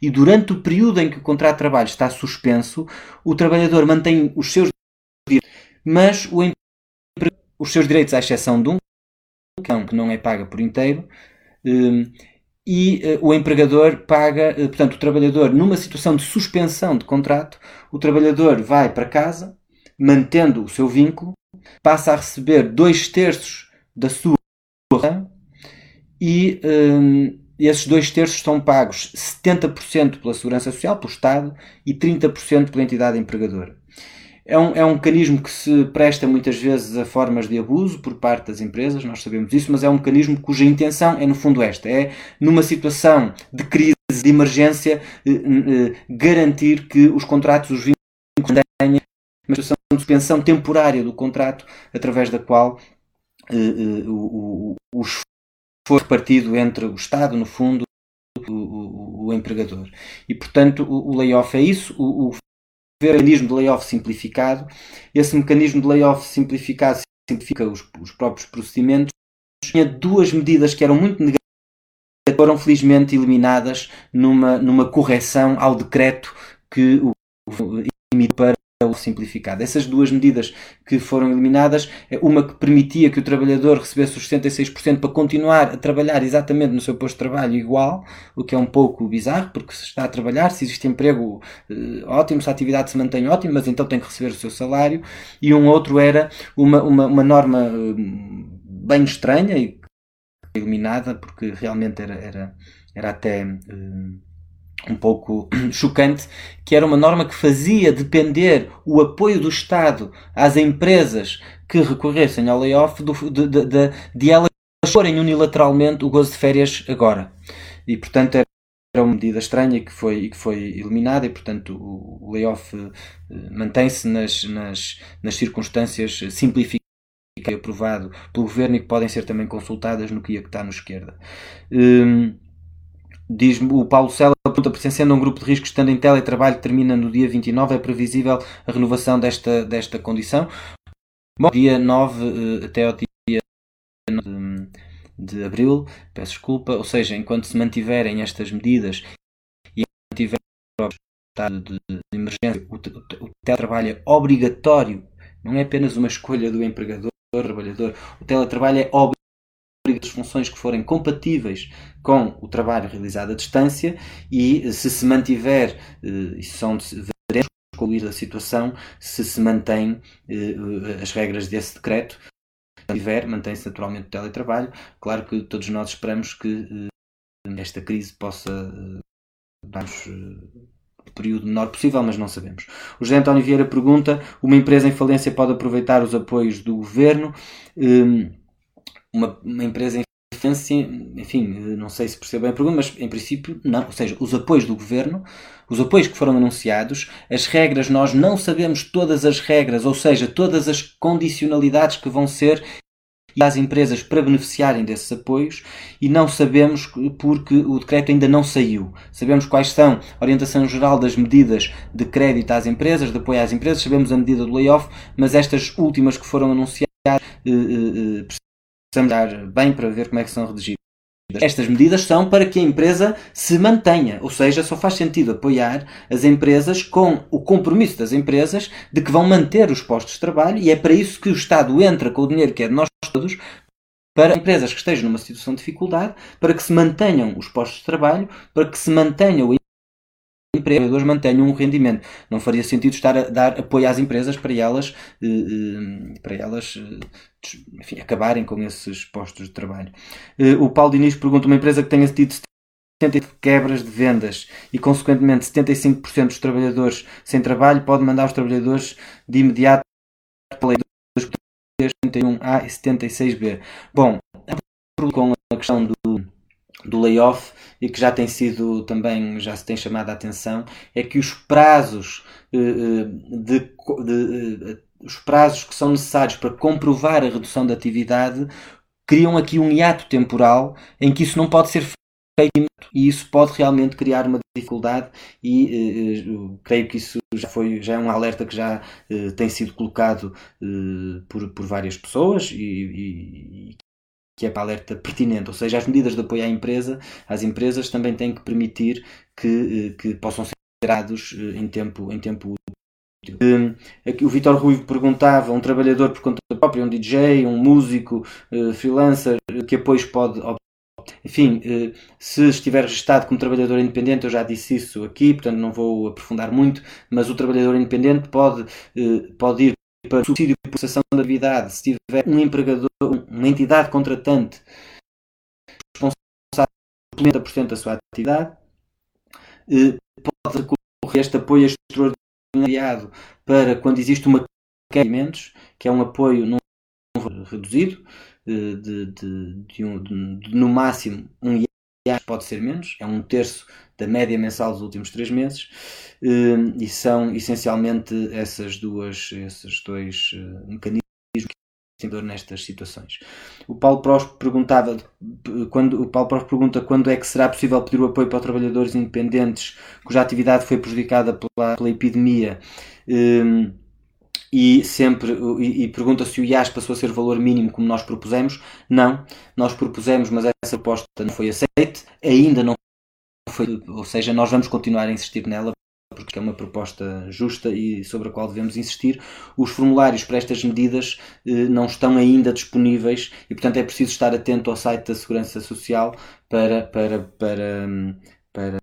e durante o período em que o contrato de trabalho está suspenso, o trabalhador mantém os seus direitos, mas o os seus direitos, à exceção de um, que não é paga por inteiro, hum, e uh, o empregador paga, uh, portanto, o trabalhador, numa situação de suspensão de contrato, o trabalhador vai para casa, mantendo o seu vínculo, passa a receber dois terços da sua e, um, esses dois terços são pagos 70% pela Segurança Social, pelo Estado, e 30% pela entidade empregadora. É um, é um mecanismo que se presta muitas vezes a formas de abuso por parte das empresas, nós sabemos isso, mas é um mecanismo cuja intenção é, no fundo, esta: é, numa situação de crise, de emergência, eh, eh, garantir que os contratos, os vínculos, tenham uma situação de suspensão temporária do contrato, através da qual eh, o, o, o for repartido entre o Estado, no fundo, o, o, o empregador. E, portanto, o, o layoff é isso. O, o mecanismo de layoff simplificado. Esse mecanismo de layoff simplificado simplifica os, os próprios procedimentos. Tinha duas medidas que eram muito negativas foram felizmente eliminadas numa, numa correção ao decreto que o o simplificado. Essas duas medidas que foram eliminadas, é uma que permitia que o trabalhador recebesse os 66% para continuar a trabalhar exatamente no seu posto de trabalho igual, o que é um pouco bizarro, porque se está a trabalhar, se existe emprego, eh, ótimo, se a atividade se mantém ótimo, mas então tem que receber o seu salário. E um outro era uma, uma, uma norma eh, bem estranha e eliminada, porque realmente era, era, era até. Eh, um pouco chocante, que era uma norma que fazia depender o apoio do Estado às empresas que recorressem ao layoff do, de, de, de, de elas forem unilateralmente o gozo de férias agora. E, portanto, era uma medida estranha que foi, que foi eliminada e, portanto, o, layoff uh, mantém-se nas, nas, nas circunstâncias simplificadas aprovado pelo Governo e que podem ser também consultadas no que está no esquerda. Um, Diz-me o Paulo Sela, pergunta, pertencendo a um grupo de risco estando em teletrabalho termina no dia 29, é previsível a renovação desta, desta condição? Bom, dia 9 eh, até ao dia 9 de, abril, peço desculpa, ou seja, enquanto se mantiverem estas medidas e mantiverem o estado de, de emergência, o, o, o teletrabalho é obrigatório, não é apenas uma escolha do empregador, do trabalhador, o teletrabalho é obrigatório as funções que forem compatíveis com o trabalho realizado à distância e se se mantiver, eh, isso são veremos concluir a situação, se se mantém eh, as regras desse decreto, tiver, mantém-se naturalmente o teletrabalho. Claro que todos nós esperamos que eh, esta crise possa dar-nos o período menor possível, mas não sabemos. O José António Vieira pergunta: uma empresa em falência pode aproveitar os apoios do governo? Uma, uma empresa em enfim, não sei se percebo bem a pergunta, mas em princípio não. Ou seja, os apoios do governo, os apoios que foram anunciados, as regras, nós não sabemos todas as regras, ou seja, todas as condicionalidades que vão ser às empresas para beneficiarem desses apoios e não sabemos porque o decreto ainda não saiu. Sabemos quais são a orientação geral das medidas de crédito às empresas, de apoio às empresas, sabemos a medida do layoff, mas estas últimas que foram anunciadas eh, eh, dar bem para ver como é que são redigidas. Estas medidas são para que a empresa se mantenha, ou seja, só faz sentido apoiar as empresas com o compromisso das empresas de que vão manter os postos de trabalho e é para isso que o Estado entra com o dinheiro que é de nós todos para empresas que estejam numa situação de dificuldade, para que se mantenham os postos de trabalho, para que se mantenha o empregadores mantenham um rendimento. Não faria sentido estar a dar apoio às empresas para elas, eh, eh, para elas eh, enfim, acabarem com esses postos de trabalho. O Paulo Diniz pergunta: uma empresa que tenha tido de quebras de vendas e, consequentemente, 75% dos trabalhadores sem trabalho pode mandar os trabalhadores de imediato para a lei 71A e 76B. Bom, com a questão do, do layoff e que já tem sido também, já se tem chamado a atenção, é que os prazos eh, eh, de, de, eh, os prazos que são necessários para comprovar a redução da atividade criam aqui um hiato temporal em que isso não pode ser feito e isso pode realmente criar uma dificuldade e creio que isso já foi já é um alerta que já tem sido colocado por, por várias pessoas e, e, que é para alerta pertinente, ou seja, as medidas de apoio à empresa, às empresas também têm que permitir que, que possam ser dados em tempo, em tempo útil. Aqui o Vitor Rui perguntava, um trabalhador por conta própria, um DJ, um músico, freelancer, que apoios pode enfim, eh, se estiver registado como trabalhador independente, eu já disse isso aqui, portanto não vou aprofundar muito, mas o trabalhador independente pode, eh, pode ir para subsídio de prestação da atividade. Se tiver um empregador, uma entidade contratante responsável por 40% da sua atividade, eh, pode recorrer a este apoio extraordinário para quando existe uma queda de alimentos, que é um apoio não reduzido, de, de, de, um, de no máximo um pode ser menos, é um terço da média mensal dos últimos três meses eh, e são essencialmente essas duas, esses dois eh, mecanismos nestas situações. O Paulo Próspero perguntava quando o Paulo Próspero pergunta quando é que será possível pedir o apoio para trabalhadores independentes cuja atividade foi prejudicada pela, pela epidemia. Um, eh, e sempre e, e pergunta se o IAS passou a ser valor mínimo como nós propusemos. Não, nós propusemos, mas essa proposta não foi aceita, ainda não foi, ou seja, nós vamos continuar a insistir nela porque é uma proposta justa e sobre a qual devemos insistir. Os formulários para estas medidas eh, não estão ainda disponíveis e, portanto, é preciso estar atento ao site da Segurança Social para, para, para, para,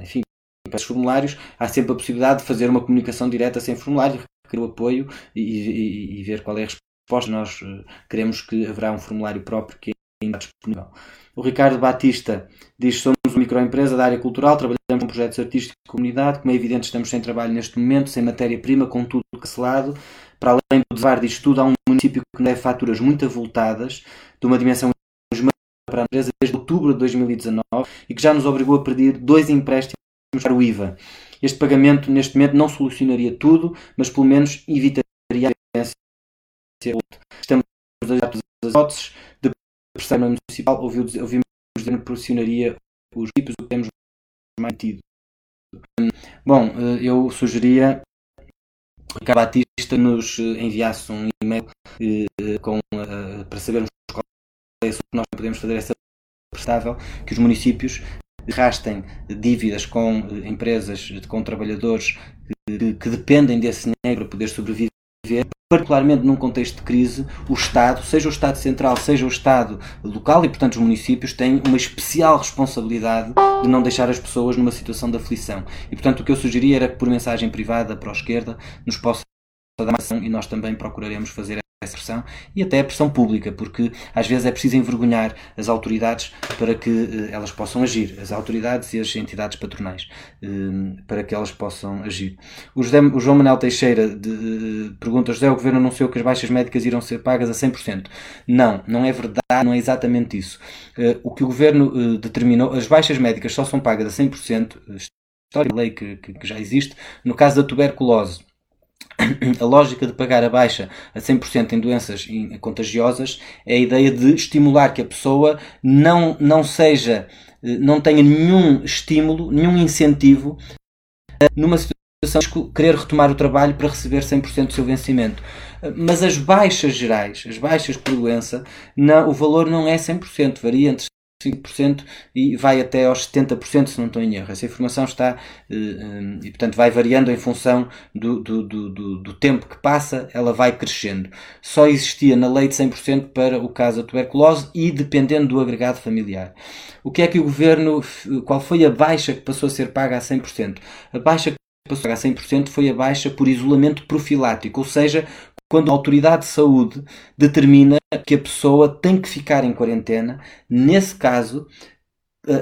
enfim, para os formulários. Há sempre a possibilidade de fazer uma comunicação direta sem formulário, o apoio e, e, e, ver qual é a resposta. Nós uh, queremos que haverá um formulário próprio que ainda disponível. O Ricardo Batista diz somos uma microempresa da área cultural, trabalhamos com projetos artísticos de comunidade, como é evidente estamos sem trabalho neste momento, sem matéria-prima, com tudo cancelado. Para além do devar disto tudo, há um município que deve faturas muito avultadas, de uma dimensão para a empresa desde outubro de 2019 e que já nos obrigou a pedir dois empréstimos para o IVA. Este pagamento, neste momento, não solucionaria tudo, mas pelo menos evitaria a. Estamos a das hipóteses de Prestação Municipal, ouvimos dizer que proporcionaria os tipos o que temos mais. Bom, eh, eu sugeria que a Batista nos enviasse um e-mail eh, com, eh, para sabermos qual é o que nós podemos fazer essa prestável que os municípios arrastem dívidas com eh, empresas, com trabalhadores que, que dependem desse dinheiro para poder sobreviver particularmente num contexto de crise, o Estado, seja o Estado central, seja o Estado local e, portanto, os municípios, têm uma especial responsabilidade de não deixar as pessoas numa situação de aflição. E, portanto, o que eu sugeria era que, por mensagem privada para a esquerda, nos possa ação e nós também procuraremos fazer essa pressão e até a pressão pública, porque às vezes é preciso envergonhar as autoridades para que uh, elas possam agir, as autoridades e as entidades patronais, uh, para que elas possam agir. O, José, o João Manuel Teixeira de, uh, pergunta: José, o governo anunciou que as baixas médicas irão ser pagas a 100%. Não, não é verdade, não é exatamente isso. o que o governo determinou, as baixas médicas só são pagas a 100%, história lei que, que, que já existe, no caso da tuberculose a lógica de pagar a baixa a 100% em doenças contagiosas é a ideia de estimular que a pessoa não, não seja, eh, não tenha nenhum estímulo, nenhum incentivo numa situação de querer retomar o trabalho para receber 100% do seu vencimento. Mas as baixas gerais, as baixas por doença, não, o valor não é 100%, varia entre 5% e vai até aos 70%, se não estou em erro. Essa informação está eh, eh, e, portanto, vai variando em função do, do, do, do, tempo que passa, ela vai crescendo. Só existia na lei de 100% para o caso da tuberculose e dependendo do agregado familiar. O que é que o governo, qual foi a baixa que passou a ser paga a 100%? A baixa que passou a ser paga a 100% foi a baixa por isolamento profilático, ou seja, quando a autoridade de saúde determina que a pessoa tem que ficar em quarentena, nesse caso,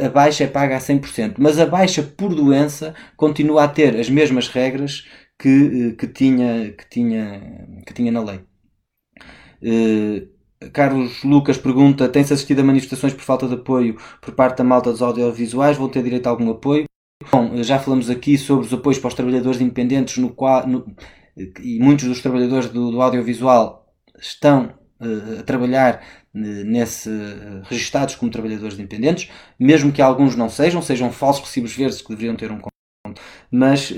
a baixa é paga a 100%, mas a baixa por doença continua a ter as mesmas regras que, que, tinha, que, tinha, que tinha na lei. Carlos Lucas pergunta: tem-se assistido a manifestações por falta de apoio por parte da malta dos audiovisuais? Vão ter direito a algum apoio? Bom, já falamos aqui sobre os apoios para os trabalhadores independentes, no qual, no, e muitos dos trabalhadores do, do audiovisual estão uh, a trabalhar uh, nesse, uh, registados como trabalhadores independentes, mesmo que alguns não sejam, sejam falsos recibos verdes que deveriam ter um conto. Mas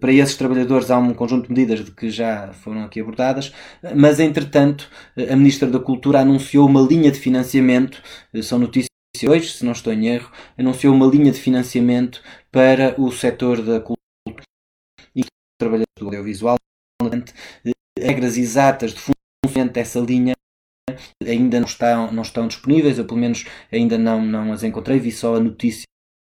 para esses trabalhadores há um conjunto de medidas de que já foram aqui abordadas, mas entretanto a Ministra da Cultura anunciou uma linha de financiamento, são notícias hoje, se não estou em erro, anunciou uma linha de financiamento para o setor da cultura e trabalhadores do audiovisual. Regras exatas de funcionamento dessa linha ainda não estão, não estão disponíveis, eu pelo menos ainda não, não as encontrei, vi só a notícia.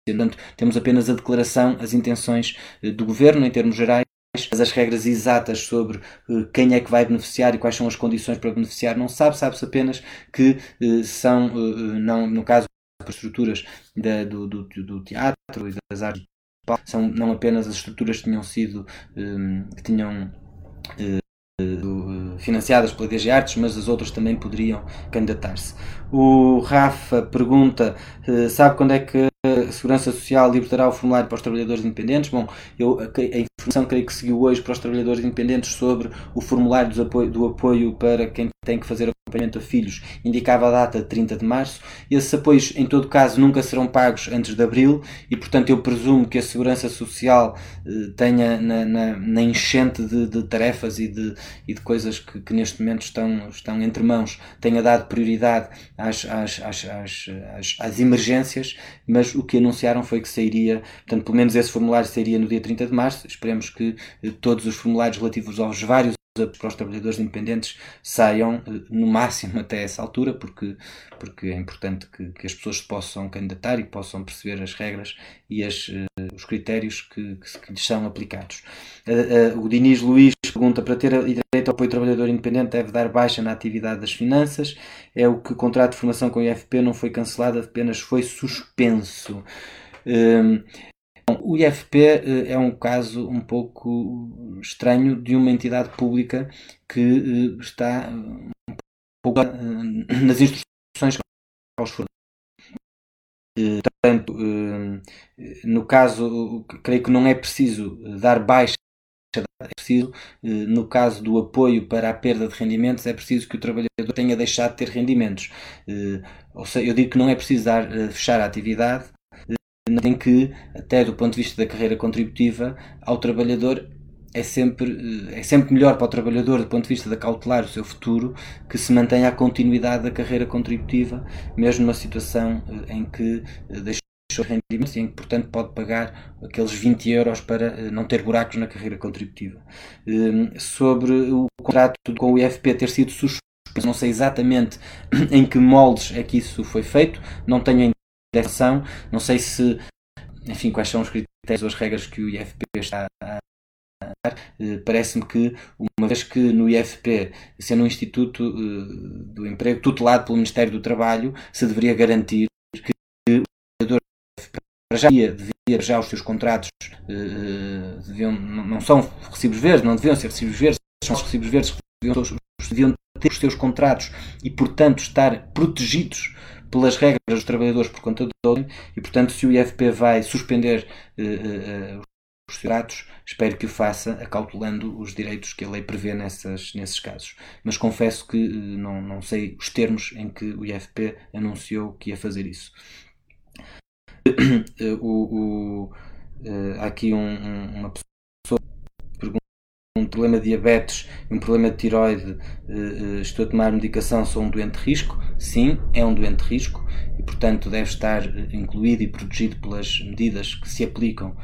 Portanto, temos apenas a declaração, as intenções eh, do governo em termos gerais, mas as regras exatas sobre eh, quem é que vai beneficiar e quais são as condições para beneficiar não sabe, sabe-se apenas que eh, são, não, no caso das estruturas da, do, do, do, teatro e das artes, são não apenas as estruturas que tinham sido, que tinham financiadas pela DG Artes, mas as outras também poderiam candidatar-se. O Rafa pergunta: eh, sabe quando é que a Segurança Social libertará o formulário para os trabalhadores independentes? Bom, eu, a informação creio que seguiu hoje para os trabalhadores independentes sobre o formulário do apoio, do apoio para quem tem que fazer acompanhamento a filhos indicava a data de 30 de março. Esses apoios, em todo caso, nunca serão pagos antes de abril e, portanto, eu presumo que a Segurança Social eh, tenha na, na, na enchente de, de, tarefas e de, e de coisas que, que, neste momento estão, estão entre mãos, tenha dado prioridade às, às, às, às, emergências, mas o que anunciaram foi que sairia, portanto, pelo menos esse formulário sairia no dia 30 de março. Esperemos que eh, todos os formulários relativos aos vários para os trabalhadores independentes saiam eh, no máximo até essa altura, porque, porque é importante que, que as pessoas se possam candidatar e possam perceber as regras e as, uh, os critérios que, que, que, lhes são aplicados. Uh, o Diniz Luís pergunta: para ter direito ao apoio trabalhador independente deve dar baixa na atividade das finanças? É o que o contrato de formação com o IFP não foi cancelado, apenas foi suspenso. O IFP eh, é um caso um pouco estranho de uma entidade pública que eh, está um pouco nas instruções aos fornecedores. Portanto, no caso, creio que não é preciso dar baixa é preciso, no caso do apoio para a perda de rendimentos, é preciso que o trabalhador tenha deixado de ter rendimentos. Ou seja, eu digo que não é preciso dar, fechar a atividade, em que, até do ponto de vista da carreira contributiva, ao trabalhador é sempre, eh, é sempre melhor para o trabalhador, do ponto de vista de cautelar o seu futuro, que se mantenha a continuidade da carreira contributiva, mesmo numa situação eh, em que eh, deixou rendimentos e em que, portanto, pode pagar aqueles 20 euros para não ter buracos na carreira contributiva. Sobre o contrato com o IFP ter sido suspenso, não sei exatamente em que moldes é que isso foi feito, não tenho ainda direção. Não sei se, enfim, quais são os critérios ou as regras que o IFP está a dar. Eh, parece-me que, uma vez que no IFP, sendo um Instituto eh, do Emprego tutelado pelo Ministério do Trabalho, se deveria garantir que o trabalhador já devia já os seus contratos eh, deviam, não são recibos verdes, não deviam ser recibos verdes, são os recibos verdes que deviam, deviam ter os seus contratos e, portanto, estar protegidos pelas regras dos trabalhadores por conta do ordem e, portanto, se o IFP vai suspender uh, os contratos, espero que o faça acautelando os direitos que a lei prevê nessas, nesses casos. Mas confesso que não, não sei os termos em que o IFP anunciou que ia fazer isso. o, o, há aqui um, um, uma pessoa problema de diabetes e um problema de tiroide, eh, eh, estou a tomar medicação, sou um doente de risco? Sim, é um doente de risco e, portanto, deve estar eh, incluído e protegido pelas medidas que se aplicam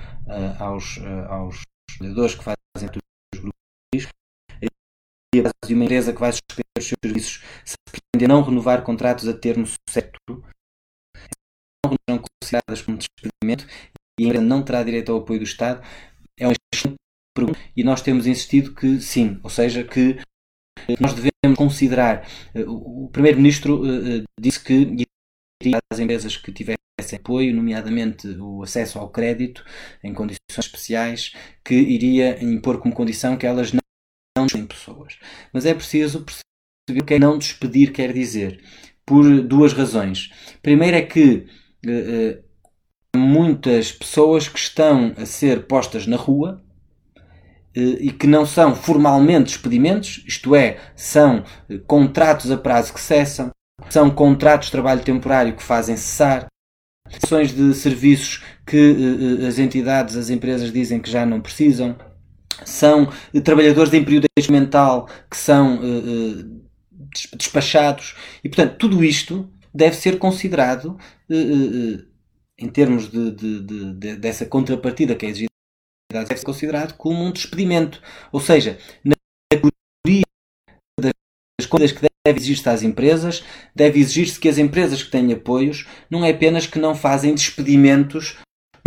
aos, aos trabalhadores que fazem os grupos de risco. E uma empresa que vai suspender os seus serviços se pretender não renovar contratos a termo certo, não serão consideradas como despedimento e a empresa não terá direito ao apoio do Estado. E nós temos insistido que sim, ou seja, que nós devemos considerar. Eh, o Primeiro-Ministro eh, eh, disse que às empresas que tivessem apoio, nomeadamente o acesso ao crédito em condições especiais, que iria impor como condição que elas não despedem pessoas. Mas é preciso perceber o que é não despedir quer dizer, por duas razões. Primeiro é que uh, muitas pessoas que estão a ser postas na rua e que não são formalmente despedimentos, isto é, são eh, contratos a prazo que cessam, são contratos de trabalho temporário que fazem cessar, ações de serviços que as entidades, as empresas dizem que já não precisam, são trabalhadores em período experimental que são despachados e, portanto, tudo isto deve ser considerado em termos de, de, de, dessa contrapartida que é exigida, deve ser considerado como um despedimento. Ou seja, na categoria das coisas que deve exigir-se às empresas, deve exigir-se que as empresas que têm apoios não é apenas que não fazem despedimentos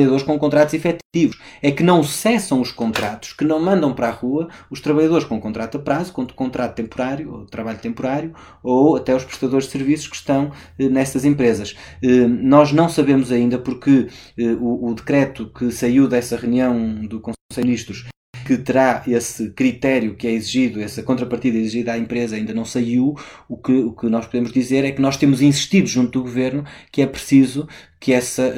trabalhadores com contratos efetivos. É que não cessam os contratos, que não mandam para a rua os trabalhadores com contrato a prazo, com contrato temporário, ou trabalho temporário, ou até os prestadores de serviços que estão eh, nessas empresas. Eh, nós não sabemos ainda porque eh, o, o, decreto que saiu dessa reunião do Conselho de Ministros que terá esse critério que é exigido, essa contrapartida exigida à empresa ainda não saiu, o que, o que nós podemos dizer é que nós temos insistido junto do Governo que é preciso que essa,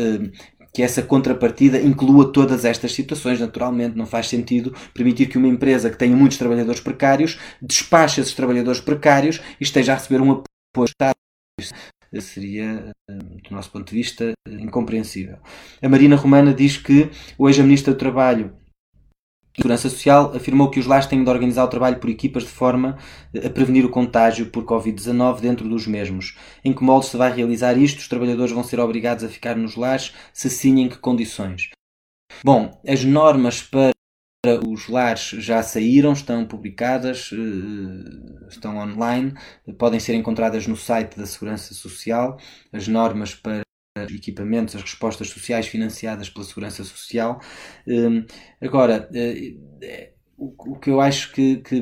que essa contrapartida inclua todas estas situações. Naturalmente, não faz sentido permitir que uma empresa que tenha muitos trabalhadores precários despache esses trabalhadores precários e esteja a receber um apoio Estado. Seria, eh, do nosso ponto de vista, incompreensível. A Marina Romana diz que hoje a Ministra do Trabalho Segurança Social afirmou que os lares têm de organizar o trabalho por equipas de forma a prevenir o contágio por Covid-19 dentro dos mesmos. Em que molde se vai realizar isto? Os trabalhadores vão ser obrigados a ficar nos lares? Se sim, em que condições? Bom, as normas para os lares já saíram, estão publicadas, eh, estão online, podem ser encontradas no site da Segurança Social. As normas para equipamentos, as respostas sociais financiadas pela Segurança Social. Hum, agora, eh, o que eu acho que, que,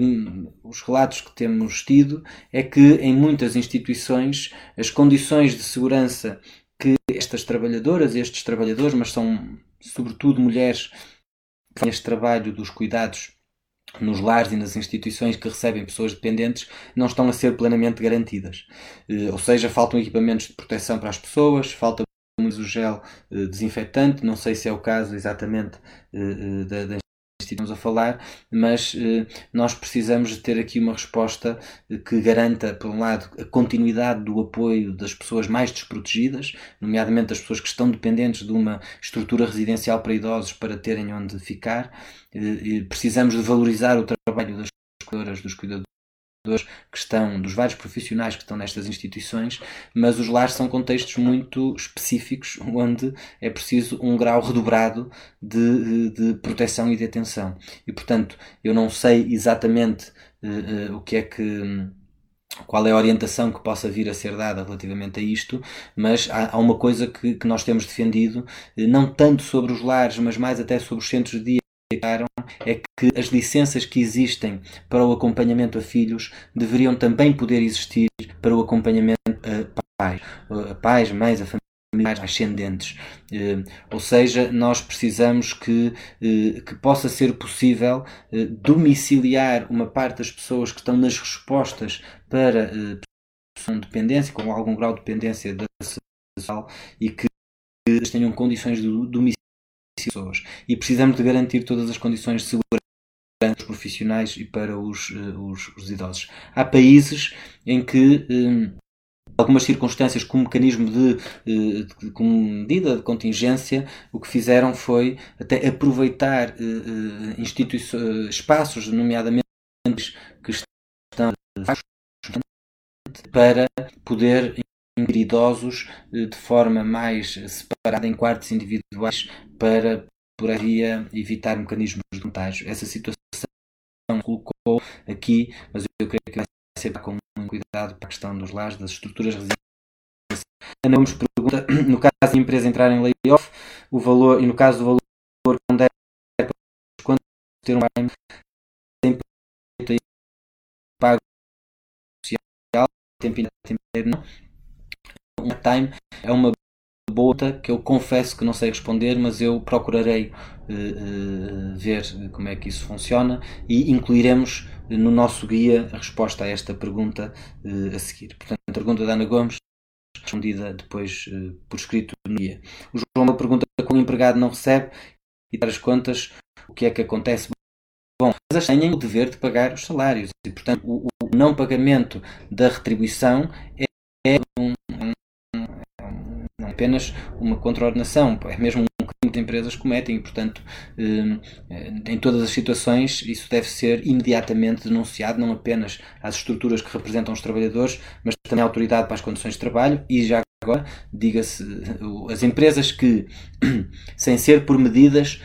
os relatos que temos tido é que em muitas instituições as condições de segurança que estas trabalhadoras, estes trabalhadores, mas são sobretudo mulheres que fazem este trabalho dos cuidados nos lares e nas instituições que recebem pessoas dependentes não estão a ser plenamente garantidas. Eh, ou seja, faltam equipamentos de proteção para as pessoas, falta o gel eh, desinfetante, não sei se é o caso exatamente eh, da, da estamos a falar, mas nós precisamos de ter aqui uma resposta que garanta, por um lado, a continuidade do apoio das pessoas mais desprotegidas, nomeadamente das pessoas que estão dependentes de uma estrutura residencial para idosos para terem onde ficar, precisamos de valorizar o trabalho das cuidadoras, dos cuidadores que estão, dos vários profissionais que estão nestas instituições, mas os lares são contextos muito específicos onde é preciso um grau redobrado de, de proteção e de atenção. E portanto, eu não sei exatamente uh, uh, o que é que qual é a orientação que possa vir a ser dada relativamente a isto, mas há, há uma coisa que, que, nós temos defendido, eh, não tanto sobre os lares, mas mais até sobre os centros de dia é que as licenças que existem para o acompanhamento a filhos deveriam também poder existir para o acompanhamento a pais, a pais, mães, a familiares ascendentes. Eh, ou seja, nós precisamos que, eh, que possa ser possível eh, domiciliar uma parte das pessoas que estão nas respostas para dependência, com algum grau de dependência da social e que tenham condições de domiciliar pessoas. E precisamos de garantir todas as condições de segurança para os profissionais e para os, eh, os, os idosos. Há países em que um, algumas circunstâncias como mecanismo de, eh, de, como medida de contingência o que fizeram foi até aproveitar instituições, espaços nomeadamente que estão para poder idosos de forma mais separada em quartos individuais para por via evitar mecanismos de contágio. Essa situação colocou aqui, mas eu creio que vai ser com muito cuidado para a questão dos lares, das estruturas residenciais. Ana Gomes pergunta, no caso da empresa entrar em layoff, o valor, e no caso do valor quando é quando ter um tem pago social, tempo inteiro não, um time é uma boa que eu confesso que não sei responder, mas eu procurarei uh, uh, ver como é que isso funciona e incluiremos no nosso guia a resposta a esta pergunta uh, a seguir. Portanto, a pergunta da Ana Gomes respondida depois por escrito no guia. O João pergunta como o empregado não recebe e dar as contas, o que é que acontece? Bom, as têm o dever de pagar os salários e, portanto, o, o não pagamento da retribuição é, é um, é apenas uma contraordenação, é mesmo um crime que empresas cometem e, portanto, hum, em todas as situações isso deve ser imediatamente denunciado, não apenas às estruturas que representam os trabalhadores, mas também à autoridade para as condições de trabalho e já agora, diga-se, as empresas que, sem ser por medidas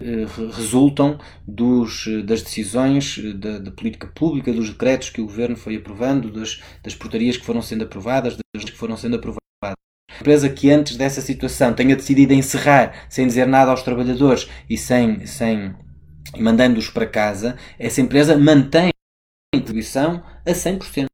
eh, resultam dos, das decisões da, da, política pública, dos decretos que o governo foi aprovando, das, das portarias que foram sendo aprovadas, das que foram sendo aprovadas. Empresa que antes dessa situação tenha decidido encerrar sem dizer nada aos trabalhadores e sem, sem mandando-os para casa, essa empresa mantém a contribuição a 100%.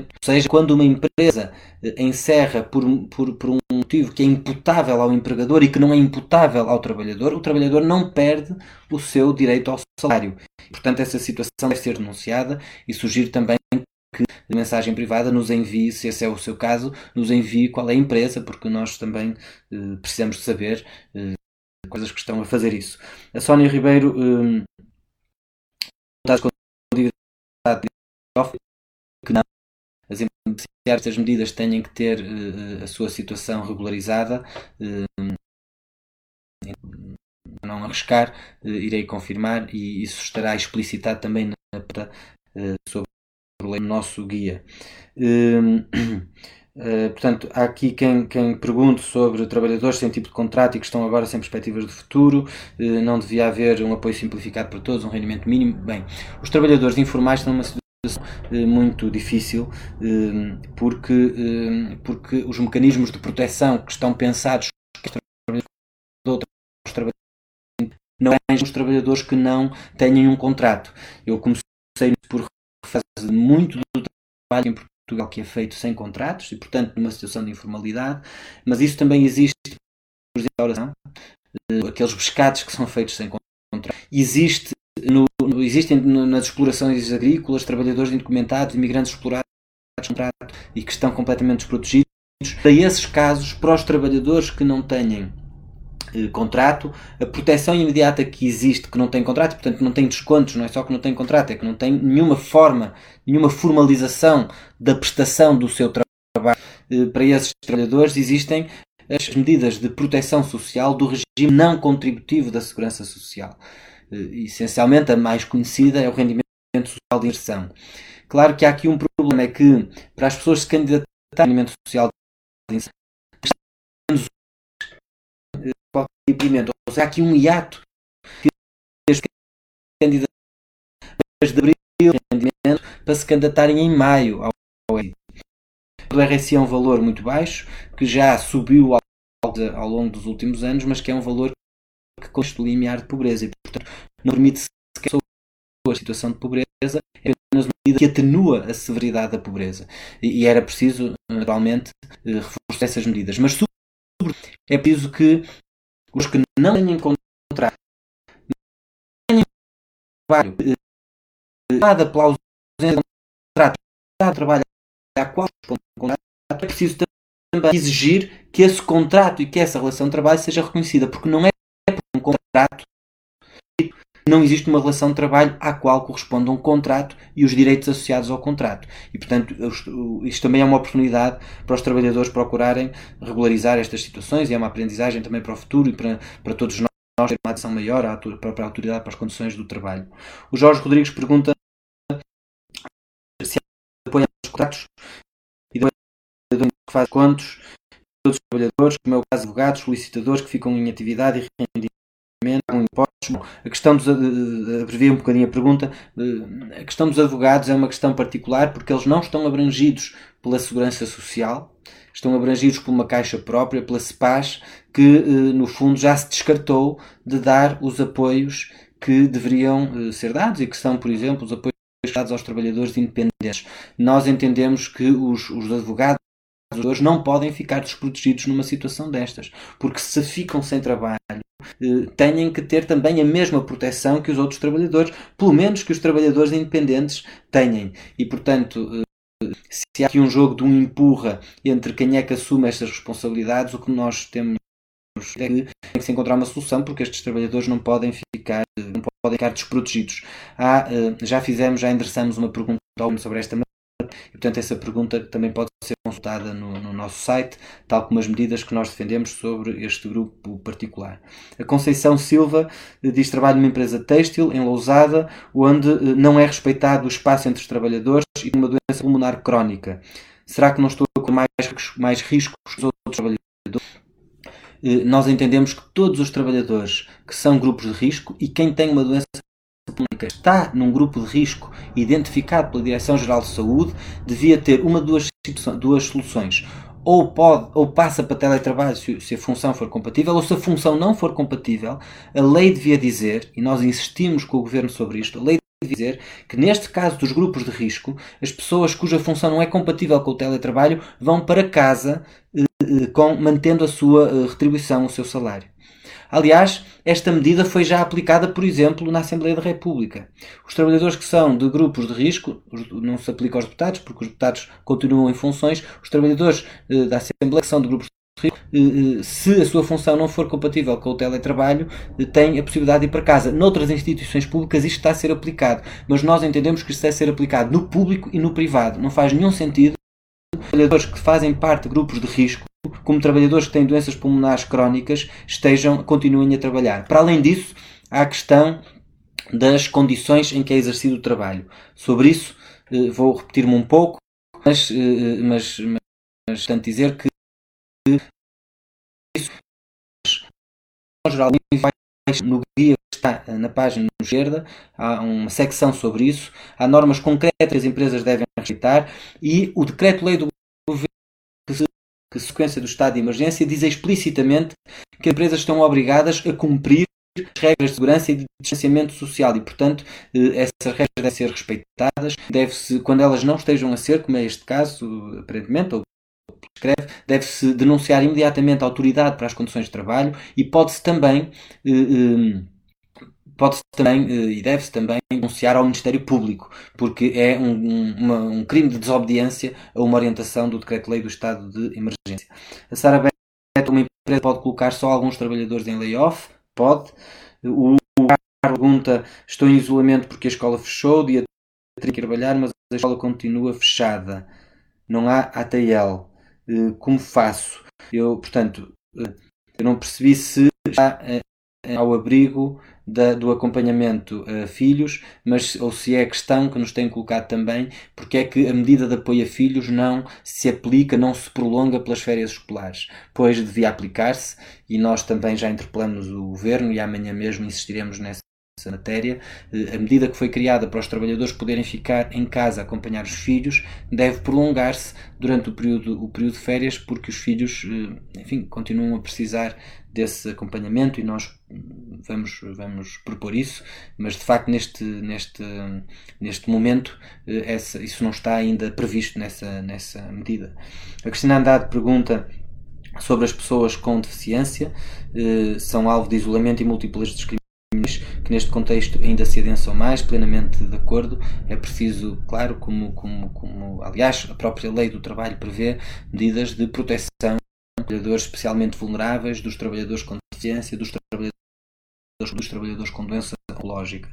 Ou seja, quando uma empresa eh, encerra por, por, por, um motivo que é imputável ao empregador e que não é imputável ao trabalhador, o trabalhador não perde o seu direito ao salário. Portanto, essa situação deve ser denunciada e sugiro também a mensagem privada nos envie, se esse é o seu caso, nos envie qual é a empresa, porque nós também eh, precisamos de saber eh, coisas que estão a fazer isso. A Sónia Ribeiro eh, que não as medidas tenham que ter a sua situação regularizada. Não arriscar, irei confirmar e isso estará explicitado também na, sobre o nosso guia. Uh, portanto, há aqui quem, quem pergunte sobre trabalhadores sem tipo de contrato e que estão agora sem perspectivas de futuro, uh, não devia haver um apoio simplificado para todos, um rendimento mínimo. Bem, os trabalhadores informais estão numa eh, muito difícil eh, porque, eh, porque os mecanismos de proteção que estão pensados não é os trabalhadores que não têm um contrato. Eu comecei por fazer muito do trabalho em Portugal que é feito sem contratos e, portanto, numa situação de informalidade, mas isso também existe por exemplo, aqueles pescados que são feitos sem contrato. Existe no, existem nas explorações agrícolas trabalhadores indocumentados, imigrantes explorados e que estão completamente desprotegidos. Para esses casos, para os trabalhadores que não têm contrato, a proteção imediata que existe, que não tem contrato, portanto não tem descontos, não é só que não tem contrato, é que não tem nenhuma forma, nenhuma formalização da prestação do seu trabalho. Eh, para esses trabalhadores existem as medidas de proteção social do regime não contributivo da segurança social. Eh, essencialmente a mais conhecida é o rendimento social de inserção. Claro que há aqui um problema, é que para as pessoas se candidatarem ao rendimento social de inserção, qualquer impedimento. Ou seja, há aqui um hiato que as candidatas de abril para se candidatarem em maio ao RSI. O RSI é um valor muito baixo, que já subiu ao, longo dos últimos anos, mas que é um valor que consta o limiar de pobreza e, portanto, não permite sequer a situação de pobreza, é apenas uma medida que atenua a severidade da pobreza. E, e era preciso, naturalmente, eh, reforçar essas medidas. Mas, sobretudo, é preciso que os que não têm contrato, têm trabalho, nada pela ausência de contrato, trabalho a qual contrato, é preciso também exigir que esse contrato e que essa relação de trabalho seja reconhecida, porque não é um contrato não existe uma relação de trabalho à qual corresponde um contrato e os direitos associados ao contrato. E, portanto, isto também é uma oportunidade para os trabalhadores procurarem regularizar estas situações e é uma aprendizagem também para o futuro e para, para todos nós ter uma atenção maior para a autoridade para as condições do trabalho. O Jorge Rodrigues pergunta se há apoio aos contratos e do que faz contos todos os trabalhadores, como é o caso de advogados, solicitadores que ficam em atividade e rendimento, impostos. A questão dos, abreviei um bocadinho a pergunta, a questão dos advogados é uma questão particular porque eles não estão abrangidos pela segurança social, estão abrangidos por uma caixa própria, pela CEPAS, que eh, no fundo já se descartou de dar os apoios que deveriam eh, ser dados e que são, por exemplo, os apoios dados aos trabalhadores independentes. Nós entendemos que os, os advogados trabalhadores não podem ficar desprotegidos numa situação destas, porque se ficam sem trabalho, eh, têm que ter também a mesma proteção que os outros trabalhadores, pelo menos que os trabalhadores independentes têm. E, portanto, eh, se há aqui um jogo de um empurra entre quem é que assume estas responsabilidades, o que nós temos é que tem que se encontrar uma solução porque estes trabalhadores não podem ficar, não podem ficar desprotegidos. Há, eh, já fizemos, já endereçamos uma pergunta sobre esta e, portanto, essa pergunta também pode ser consultada no, no, nosso site, tal como as medidas que nós defendemos sobre este grupo particular. A Conceição Silva eh, diz trabalho numa empresa têxtil em Lousada, onde eh, não é respeitado o espaço entre os trabalhadores e uma doença pulmonar crónica. Será que não estou com mais, mais riscos que os outros trabalhadores? Eh, nós entendemos que todos os trabalhadores que são grupos de risco e quem tem uma doença pública está num grupo de risco identificado pela Direção-Geral de Saúde, devia ter uma duas, duas soluções. Ou, pode, ou passa para teletrabalho se, se a função for compatível, ou se a função não for compatível, a lei devia dizer, e nós insistimos com o Governo sobre isto, a lei devia dizer que neste caso dos grupos de risco, as pessoas cuja função não é compatível com o teletrabalho vão para casa eh, eh com, mantendo a sua eh, retribuição, o seu salário. Aliás, esta medida foi já aplicada, por exemplo, na Assembleia da República. Os trabalhadores que são de grupos de risco, não se aplica aos deputados, porque os deputados continuam em funções, os trabalhadores eh, da Assembleia que são de grupos de risco, eh, eh, se a sua função não for compatível com o teletrabalho, têm a possibilidade de ir para casa. Noutras instituições públicas isto está a ser aplicado, mas nós entendemos que isto deve ser aplicado no público e no privado. Não faz nenhum sentido trabalhadores que fazem parte de grupos de risco como trabalhadores que têm doenças pulmonares crónicas, estejam, continuem a trabalhar. Para além disso, há a questão das condições em que é exercido o trabalho. Sobre isso, eh, vou repetir-me um pouco, mas, eh, mas, mas tanto dizer que isso, geral, no guia que está na página esquerda, há uma secção sobre isso, há normas concretas que as empresas devem respeitar e o decreto-lei do que sequência do estado de emergência diz explicitamente que as empresas estão obrigadas a cumprir as regras de segurança e de distanciamento social e, portanto, eh, essas regras devem ser respeitadas. Deve-se, quando elas não estejam a ser, como é este caso, aparentemente, ou escreve, deve-se denunciar imediatamente a autoridade para as condições de trabalho e pode-se também eh, eh, pode-se também eh, e deve-se também denunciar ao Ministério Público, porque é um, uma, um, crime de desobediência a uma orientação do Decreto-Lei do Estado de Emergência. A Sara Beto, uma empresa pode colocar só alguns trabalhadores em layoff? Pode. O pergunta: estou em isolamento porque a escola fechou, dia que trabalhar, mas a escola continua fechada. Não há ATL. Eh, como faço? Eu, portanto, eh, eu não percebi se já ao abrigo da, do acompanhamento a filhos, mas ou se é a questão que nos tem colocado também, porque é que a medida de apoio a filhos não se aplica, não se prolonga pelas férias escolares, pois devia aplicar-se e nós também já interpelamos o governo e amanhã mesmo insistiremos nessa matéria, a medida que foi criada para os trabalhadores poderem ficar em casa a acompanhar os filhos deve prolongar-se durante o período, o período de férias, porque os filhos, eh, enfim, continuam a precisar desse acompanhamento e nós vamos, vamos propor isso, mas de facto neste, neste, neste momento eh, essa, isso não está ainda previsto nessa, nessa medida. A Cristina Andrade pergunta sobre as pessoas com deficiência, eh, são alvo de isolamento e múltiplas discriminações que neste contexto ainda se adensam mais, plenamente de acordo. É preciso, claro, como, como, como aliás a própria lei do trabalho prevê, medidas de proteção trabalhadores especialmente vulneráveis, dos trabalhadores com deficiência, dos trabalhadores, dos trabalhadores com doença oncológica.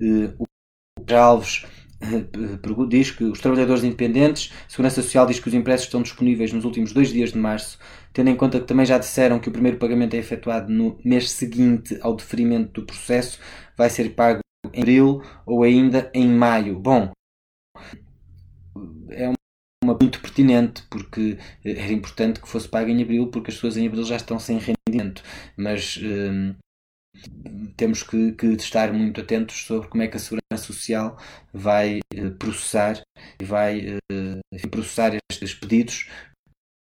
Eh, o Alves diz que os trabalhadores independentes, Segurança Social diz que os impressos estão disponíveis nos últimos dois dias de março, tendo em conta que também já disseram que o primeiro pagamento é efetuado no mês seguinte ao deferimento do processo, vai ser pago em abril ou ainda em maio. Bom, é uma muito pertinente, porque eh, era importante que fosse pago em abril, porque as pessoas em abril já estão sem rendimento. Mas hum, temos que, que, estar muito atentos sobre como é que a Segurança Social vai uh, processar e vai uh, processar estes pedidos,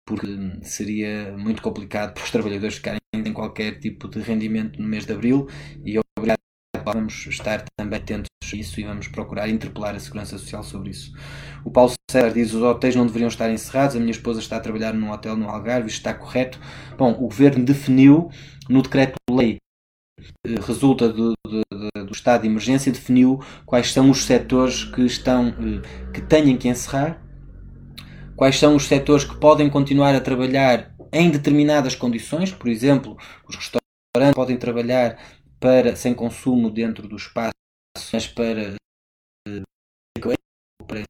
porque seria muito complicado para os trabalhadores ficarem sem qualquer tipo de rendimento no mês de abril e obrigado vamos estar também atentos isso e vamos procurar interpelar a Segurança Social sobre isso. O Paulo César diz os hotéis não deveriam estar encerrados, a minha esposa está a trabalhar num hotel no Algarve, isto está correto. Bom, o Governo definiu no decreto-lei eh, resulta do, do, do, estado de emergência definiu quais são os setores que estão eh, que têm que encerrar, quais são os setores que podem continuar a trabalhar em determinadas condições, por exemplo, os restaurantes podem trabalhar para sem consumo dentro do espaço, mas para, para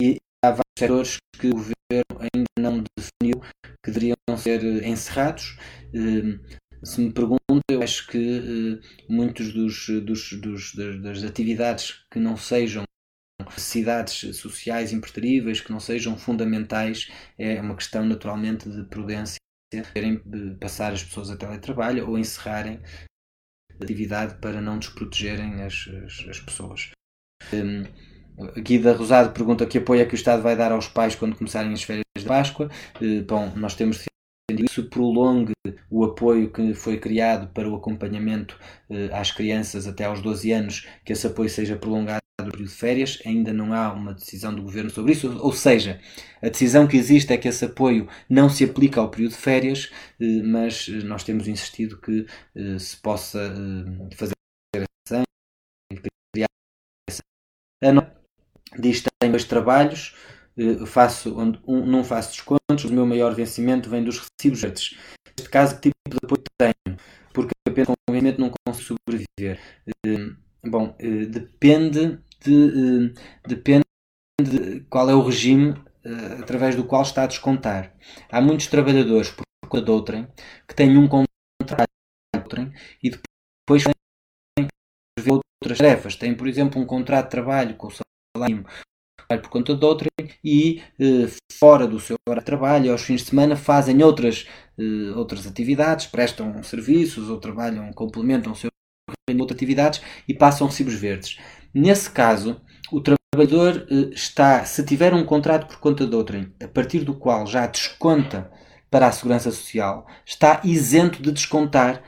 e há vários setores que o governo ainda não definiu que deveriam ser encerrados. Se me pergunta, eu acho que eh, muitos dos, dos, dos, das atividades que não sejam necessidades sociais impreteríveis, que não sejam fundamentais, é uma questão naturalmente de prudência, querem passar as pessoas a teletrabalho ou encerrarem a atividade para não desprotegerem as, as, as pessoas. Um, Guida Rosado pergunta que apoio é que o Estado vai dar aos pais quando começarem as férias de Páscoa. Uh, bom, nós temos defendido isso, prolongue o apoio que foi criado para o acompanhamento uh, às crianças até aos 12 anos, que esse apoio seja prolongado do período de férias, ainda não há uma decisão do governo sobre isso, ou seja, a decisão que existe é que esse apoio não se aplica ao período de férias, eh, mas nós temos insistido que se possa fazer essa diz que tem dois trabalhos, eh, faço, onde um, não faço descontos, o meu maior vencimento vem dos recibos verdes. Neste caso, que tipo de apoio tenho? Porque apenas com vencimento não consigo sobreviver. Eh, bom, eh, depende de, depende de qual é o regime através do qual está a descontar. Há muitos trabalhadores por conta de outrem que têm um contrato e depois têm outras tarefas. Têm, por exemplo, um contrato de trabalho com o salário por conta de outra e eh, fora do seu horário de trabalho, aos fins de semana, fazem outras, eh, outras atividades, prestam serviços ou trabalham, complementam o seu em outras atividades e passam recibos verdes. Nesse caso, o trabalhador eh, está, se tiver um contrato por conta de outrem, a partir do qual já desconta para a Segurança Social, está isento de descontar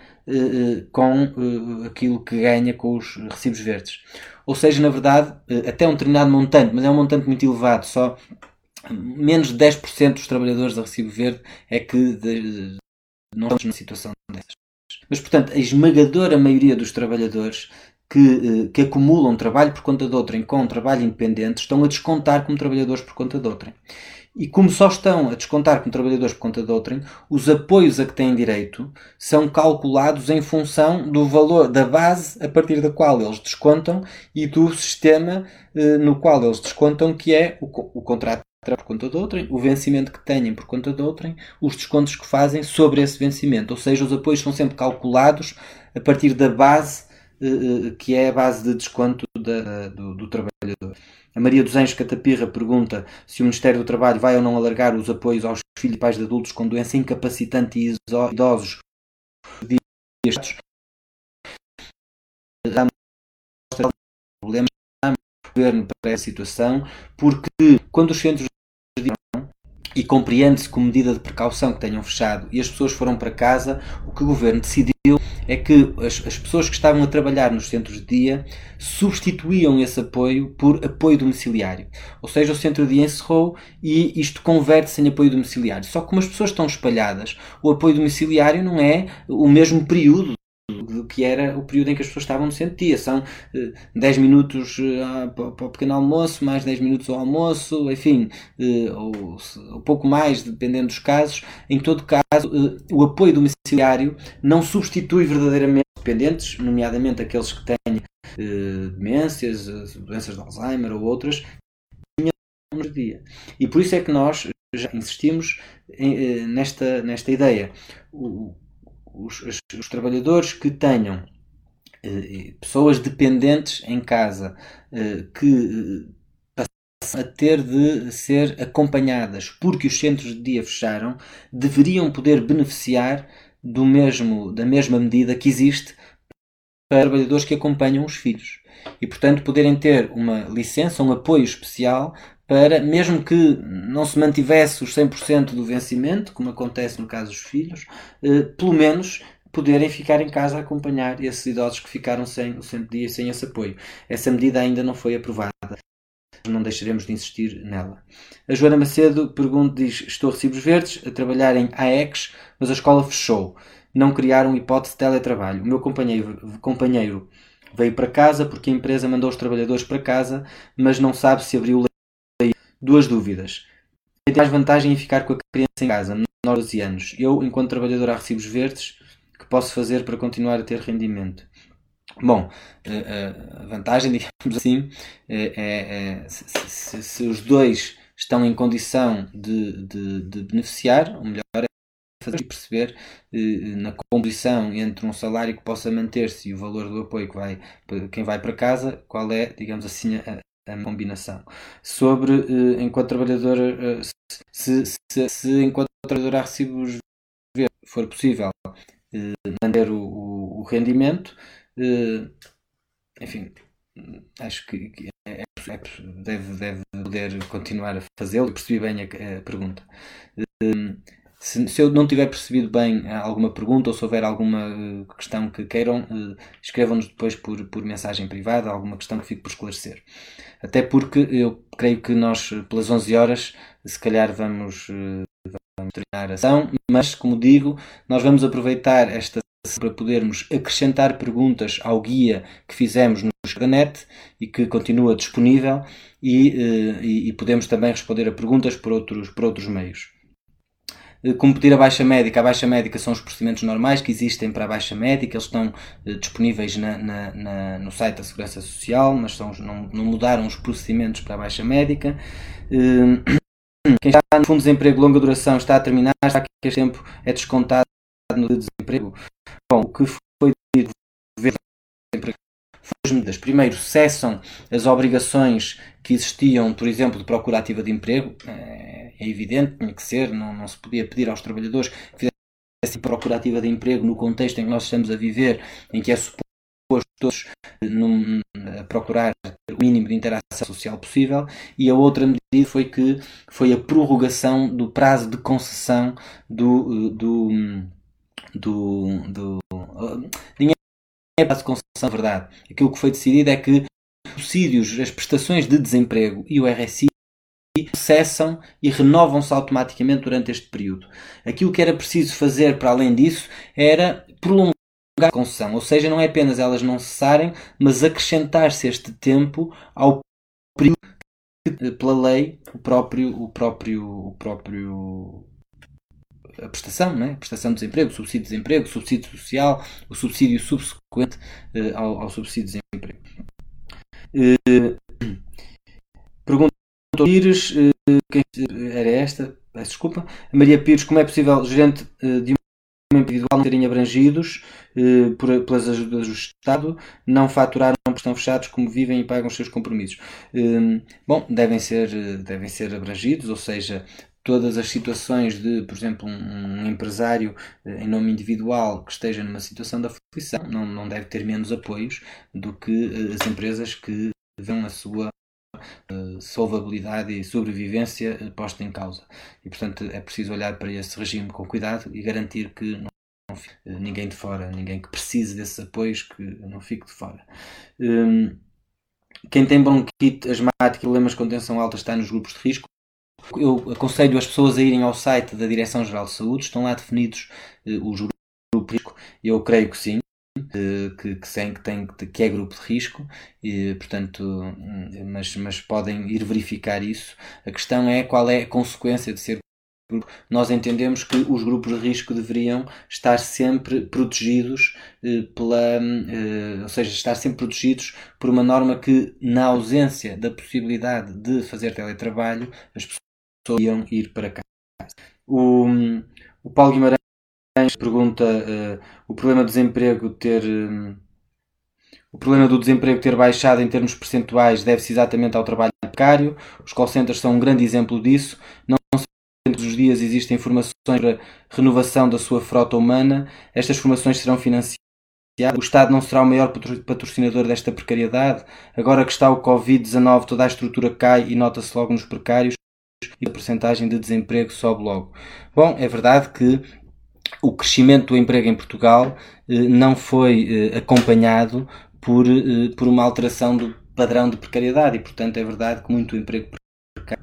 com aquilo que ganha com os recibos verdes ou seja, na verdade, eh, até um determinado montante, mas é um montante muito elevado, só menos de 10% dos trabalhadores a recibo verde é que de, não estamos numa situação dessas. Mas, portanto, a esmagadora maioria dos trabalhadores que, eh, que acumulam trabalho por conta de outrem com trabalho independente estão a descontar como trabalhadores por conta de outrem. E como só estão a descontar como trabalhadores por conta de outrem, os apoios a que têm direito são calculados em função do valor da base a partir da qual eles descontam e do sistema eh, no qual eles descontam, que é o, o contrato por conta de outrem, o vencimento que têm por conta de outrem, os descontos que fazem sobre esse vencimento. Ou seja, os apoios são sempre calculados a partir da base eh, eh, que é a base de desconto da, do, do trabalhador. A Maria dos Anjos Catapirra pergunta se o Ministério do Trabalho vai ou não alargar os apoios aos filhos e pais de adultos com doença incapacitante e idosos. Para essa situação, porque quando os centros e compreende-se como medida de precaução que tenham fechado e as pessoas foram para casa, o que o governo decidiu é que as, as, pessoas que estavam a trabalhar nos centros de dia substituíam esse apoio por apoio domiciliário. Ou seja, o centro de dia encerrou e isto converte-se em apoio domiciliário. Só que como as pessoas estão espalhadas, o apoio domiciliário não é o mesmo período do que era o período em que as pessoas estavam no centro dia. São uh, 10 minutos uh, para, o pequeno almoço, mais 10 minutos ao almoço, enfim, uh, ou, ou, pouco mais, dependendo dos casos. Em todo caso, o apoio domiciliário não substitui verdadeiramente dependentes, nomeadamente aqueles que têm demências, doenças de Alzheimer ou outras, no dia. E por isso é que nós já insistimos nesta, nesta ideia. Os, os, os trabalhadores que tenham eh, pessoas dependentes em casa eh, que eh, passam a ter de ser acompanhadas porque os centros de dia fecharam, deveriam poder beneficiar do mesmo, da mesma medida que existe para trabalhadores que acompanham os filhos. E, portanto, poderem ter uma licença, um apoio especial para, mesmo que não se mantivesse os 100% do vencimento, como acontece no caso dos filhos, eh, pelo menos poderem ficar em casa a acompanhar esses idosos que ficaram sem o centro dia sem esse apoio. Essa medida ainda não foi aprovada. Não deixaremos de insistir nela. A Joana Macedo pergunta, diz: Estou a recibos verdes, a trabalhar em AEX, mas a escola fechou. Não criaram hipótese de teletrabalho. O meu companheiro, companheiro veio para casa porque a empresa mandou os trabalhadores para casa, mas não sabe se abriu lei. Duas dúvidas. Tem mais vantagem em ficar com a criança em casa, menor de 12 anos. Eu, enquanto trabalhador a recibos verdes, que posso fazer para continuar a ter rendimento? Bom, eh, eh, a vantagem, digamos assim, é, é, é se, se, se, os dois estão em condição de, de, de beneficiar, o melhor é fazer e perceber eh, na composição entre um salário que possa manter-se e o valor do apoio que vai quem vai para casa, qual é, digamos assim, a, a combinação. Sobre, enquanto trabalhador, se, se, se enquanto trabalhador a recibos for possível manter o, o, o rendimento, Uh, enfim, acho que é, é, deve, deve poder continuar a fazê-lo. Percebi bem a, a pergunta. Se, se, eu não tiver percebido bem alguma pergunta ou se houver alguma uh, questão que queiram, escrevam-nos depois por, por mensagem privada, alguma questão que fique por esclarecer. Até porque eu creio que nós, pelas 11 horas, se calhar vamos, vamos terminar a ação, mas, como digo, nós vamos aproveitar esta para podermos acrescentar perguntas ao guia que fizemos no Net e que continua disponível e, eh, e, e, podemos também responder a perguntas por outros, por outros meios. Eh, como pedir a baixa médica? A baixa médica são os procedimentos normais que existem para a baixa médica, eles estão eh, disponíveis na, na, na, no site da Segurança Social, mas são, não, não mudaram os procedimentos para a baixa médica. Quem está no fundo de desemprego de longa duração está a terminar, já que este tempo é descontado no desemprego. Bom, o que foi dito as medidas. Primeiro, cessam as obrigações que existiam, por exemplo, de procura ativa de emprego. É evidente, tinha que ser, não, não se podia pedir aos trabalhadores que fizessem procura ativa de emprego no contexto em que nós estamos a viver, em que é suposto todos num, a procurar o mínimo de interação social possível e a outra medida foi que foi a prorrogação do prazo de concessão do, do do, do dinheiro é para a concessão, verdade. Aquilo que foi decidido é que os subsídios, as prestações de desemprego e o RSI cessam e renovam-se automaticamente durante este período. Aquilo que era preciso fazer para além disso era prolongar a concessão, ou seja, não é apenas elas não cessarem, mas acrescentar-se este tempo ao período que, pela lei, o próprio, o próprio, o próprio a prestação, né? a prestação de desemprego, subsídio de desemprego, subsídio social, o subsídio subsequente uh, ao, ao, subsídio de desemprego. Uh, pergunta Pires, uh, quem era esta? Peço desculpa. Maria Pires, como é possível gerente uh, de uma individual não terem abrangidos uh, por, pelas ajudas do Estado, não faturaram porque estão fechados, como vivem e pagam os seus compromissos? bom, devem ser, devem ser abrangidos, ou seja, todas as situações de, por exemplo, um, empresário eh, em nome individual que esteja numa situação de aflição não, não deve ter menos apoios do que as empresas que vêem a sua solvabilidade e sobrevivência posta em causa. E, portanto, é preciso olhar para esse regime com cuidado e garantir que não, fique ninguém de fora, ninguém que precise desses apoios, que não fique de fora. Um, quem tem bronquite asmática e problemas com tensão alta está nos grupos de risco eu aconselho as pessoas a irem ao site da Direção-Geral de Saúde, estão lá definidos uh, os grupos de risco. Eu creio que sim, que, que, sim, que, tem, que é grupo de risco, e, portanto, hum, mas, mas podem ir verificar isso. A questão é qual é a consequência de ser nós entendemos que os grupos de risco deveriam estar sempre protegidos eh, pela, eh, ou seja, estar sempre protegidos por uma norma que, na ausência da possibilidade de fazer teletrabalho, as pessoas iam ir para casa. O, o Paulo Guimarães pergunta uh, o problema do desemprego ter um, o problema do desemprego ter baixado em termos percentuais deve-se exatamente ao trabalho precário. Os call centers são um grande exemplo disso. Não todos os dias existem informações para renovação da sua frota humana. Estas formações serão financiadas. O Estado não será o maior patrocinador desta precariedade. Agora que está o Covid-19, toda a estrutura cai e nota-se logo nos precários e a porcentagem de desemprego sobe logo. Bom, é verdade que o crescimento do emprego em Portugal não foi acompanhado por, por uma alteração do padrão de precariedade e, portanto, é verdade que muito emprego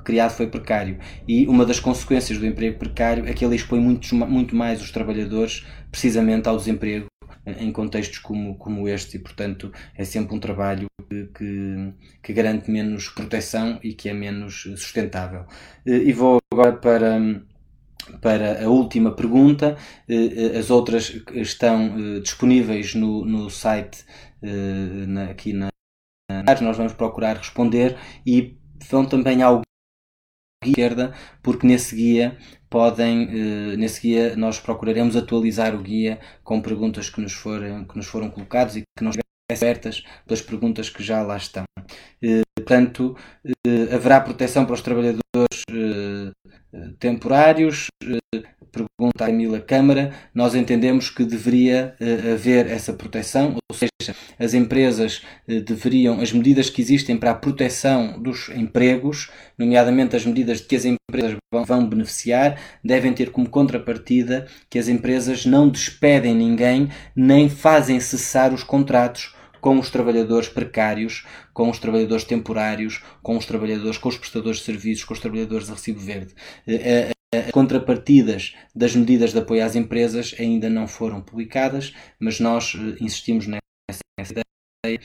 criado foi precário. E uma das consequências do emprego precário é que ele expõe muito, muito mais os trabalhadores precisamente ao desemprego em contextos como, como este e, portanto, é sempre um trabalho que, que, garante menos proteção e que é menos sustentável. E vou agora para, para a última pergunta. As outras estão eh, disponíveis no, no site aqui na. Nós vamos procurar responder e vão também ao esquerda, porque nesse guia podem, eh, nesse guia nós procuraremos atualizar o guia com perguntas que nos foram, que nos foram colocadas e que não certas pelas perguntas que já lá estão. Eh, portanto, eh, haverá proteção para os trabalhadores temporários, pergunta a Camila Câmara, nós entendemos que deveria uh, haver essa proteção, ou seja, as empresas deveriam, as medidas que existem para a proteção dos empregos, nomeadamente as medidas de que as empresas vão, vão beneficiar, devem ter como contrapartida que as empresas não despedem ninguém nem fazem cessar os contratos com os trabalhadores precários, com os trabalhadores temporários, com os trabalhadores, com os prestadores de serviços, com os trabalhadores de recibo verde. Eh, as contrapartidas das medidas de apoio às empresas ainda não foram publicadas, mas nós eh, insistimos nessa ideia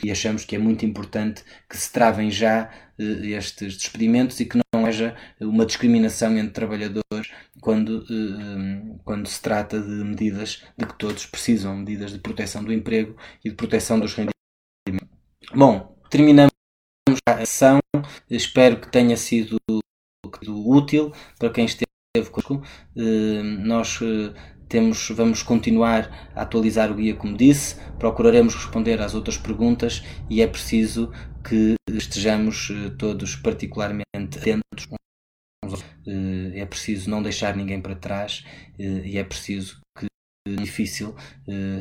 e achamos que é muito importante que se travem já eh, estes despedimentos e que não haja uma discriminação entre trabalhadores quando, eh, quando se trata de medidas de que todos precisam, medidas de proteção do emprego e de proteção dos rendimentos. Bom, terminamos a sessão. Espero que tenha sido útil para quem esteve conosco. Eh, nós eh, temos, vamos continuar a atualizar o guia, como disse, procuraremos responder às outras perguntas e é preciso que estejamos eh, todos particularmente atentos. É preciso não deixar ninguém para trás e é preciso que difícil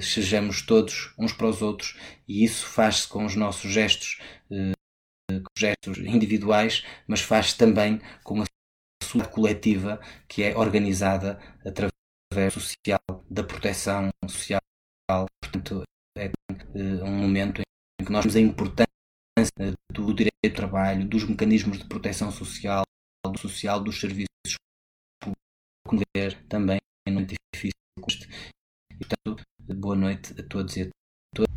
sejamos todos uns para os outros e isso faz-se com os nossos gestos gestos individuais, mas faz-se também com a coletiva que é organizada através do social, da proteção social. Portanto, é um momento em que nós temos a importância do direito ao trabalho, dos mecanismos de proteção social, do social, dos serviços públicos, também é muito difícil. Portanto, boa noite a todos e a todas.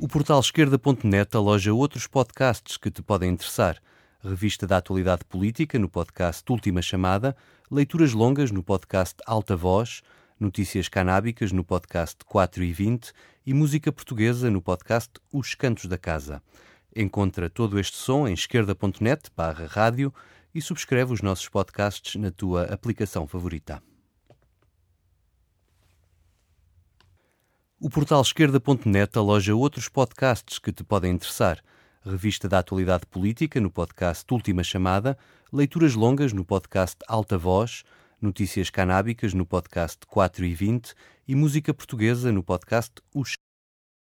O portal esquerda.net aloja outros podcasts que te podem interessar revista da atualidade política no podcast Última Chamada, leituras longas no podcast Alta Voz, notícias canábicas no podcast 4 e 20 e música portuguesa no podcast Os Cantos da Casa. Encontra todo este som em esquerda.net barra rádio e subscreve os nossos podcasts na tua aplicação favorita. O portal esquerda.net aloja outros podcasts que te podem interessar – revista da atualidade política no podcast Última Chamada, leituras longas no podcast Alta Voz, notícias canábicas no podcast 4 e 20 e música portuguesa no podcast Os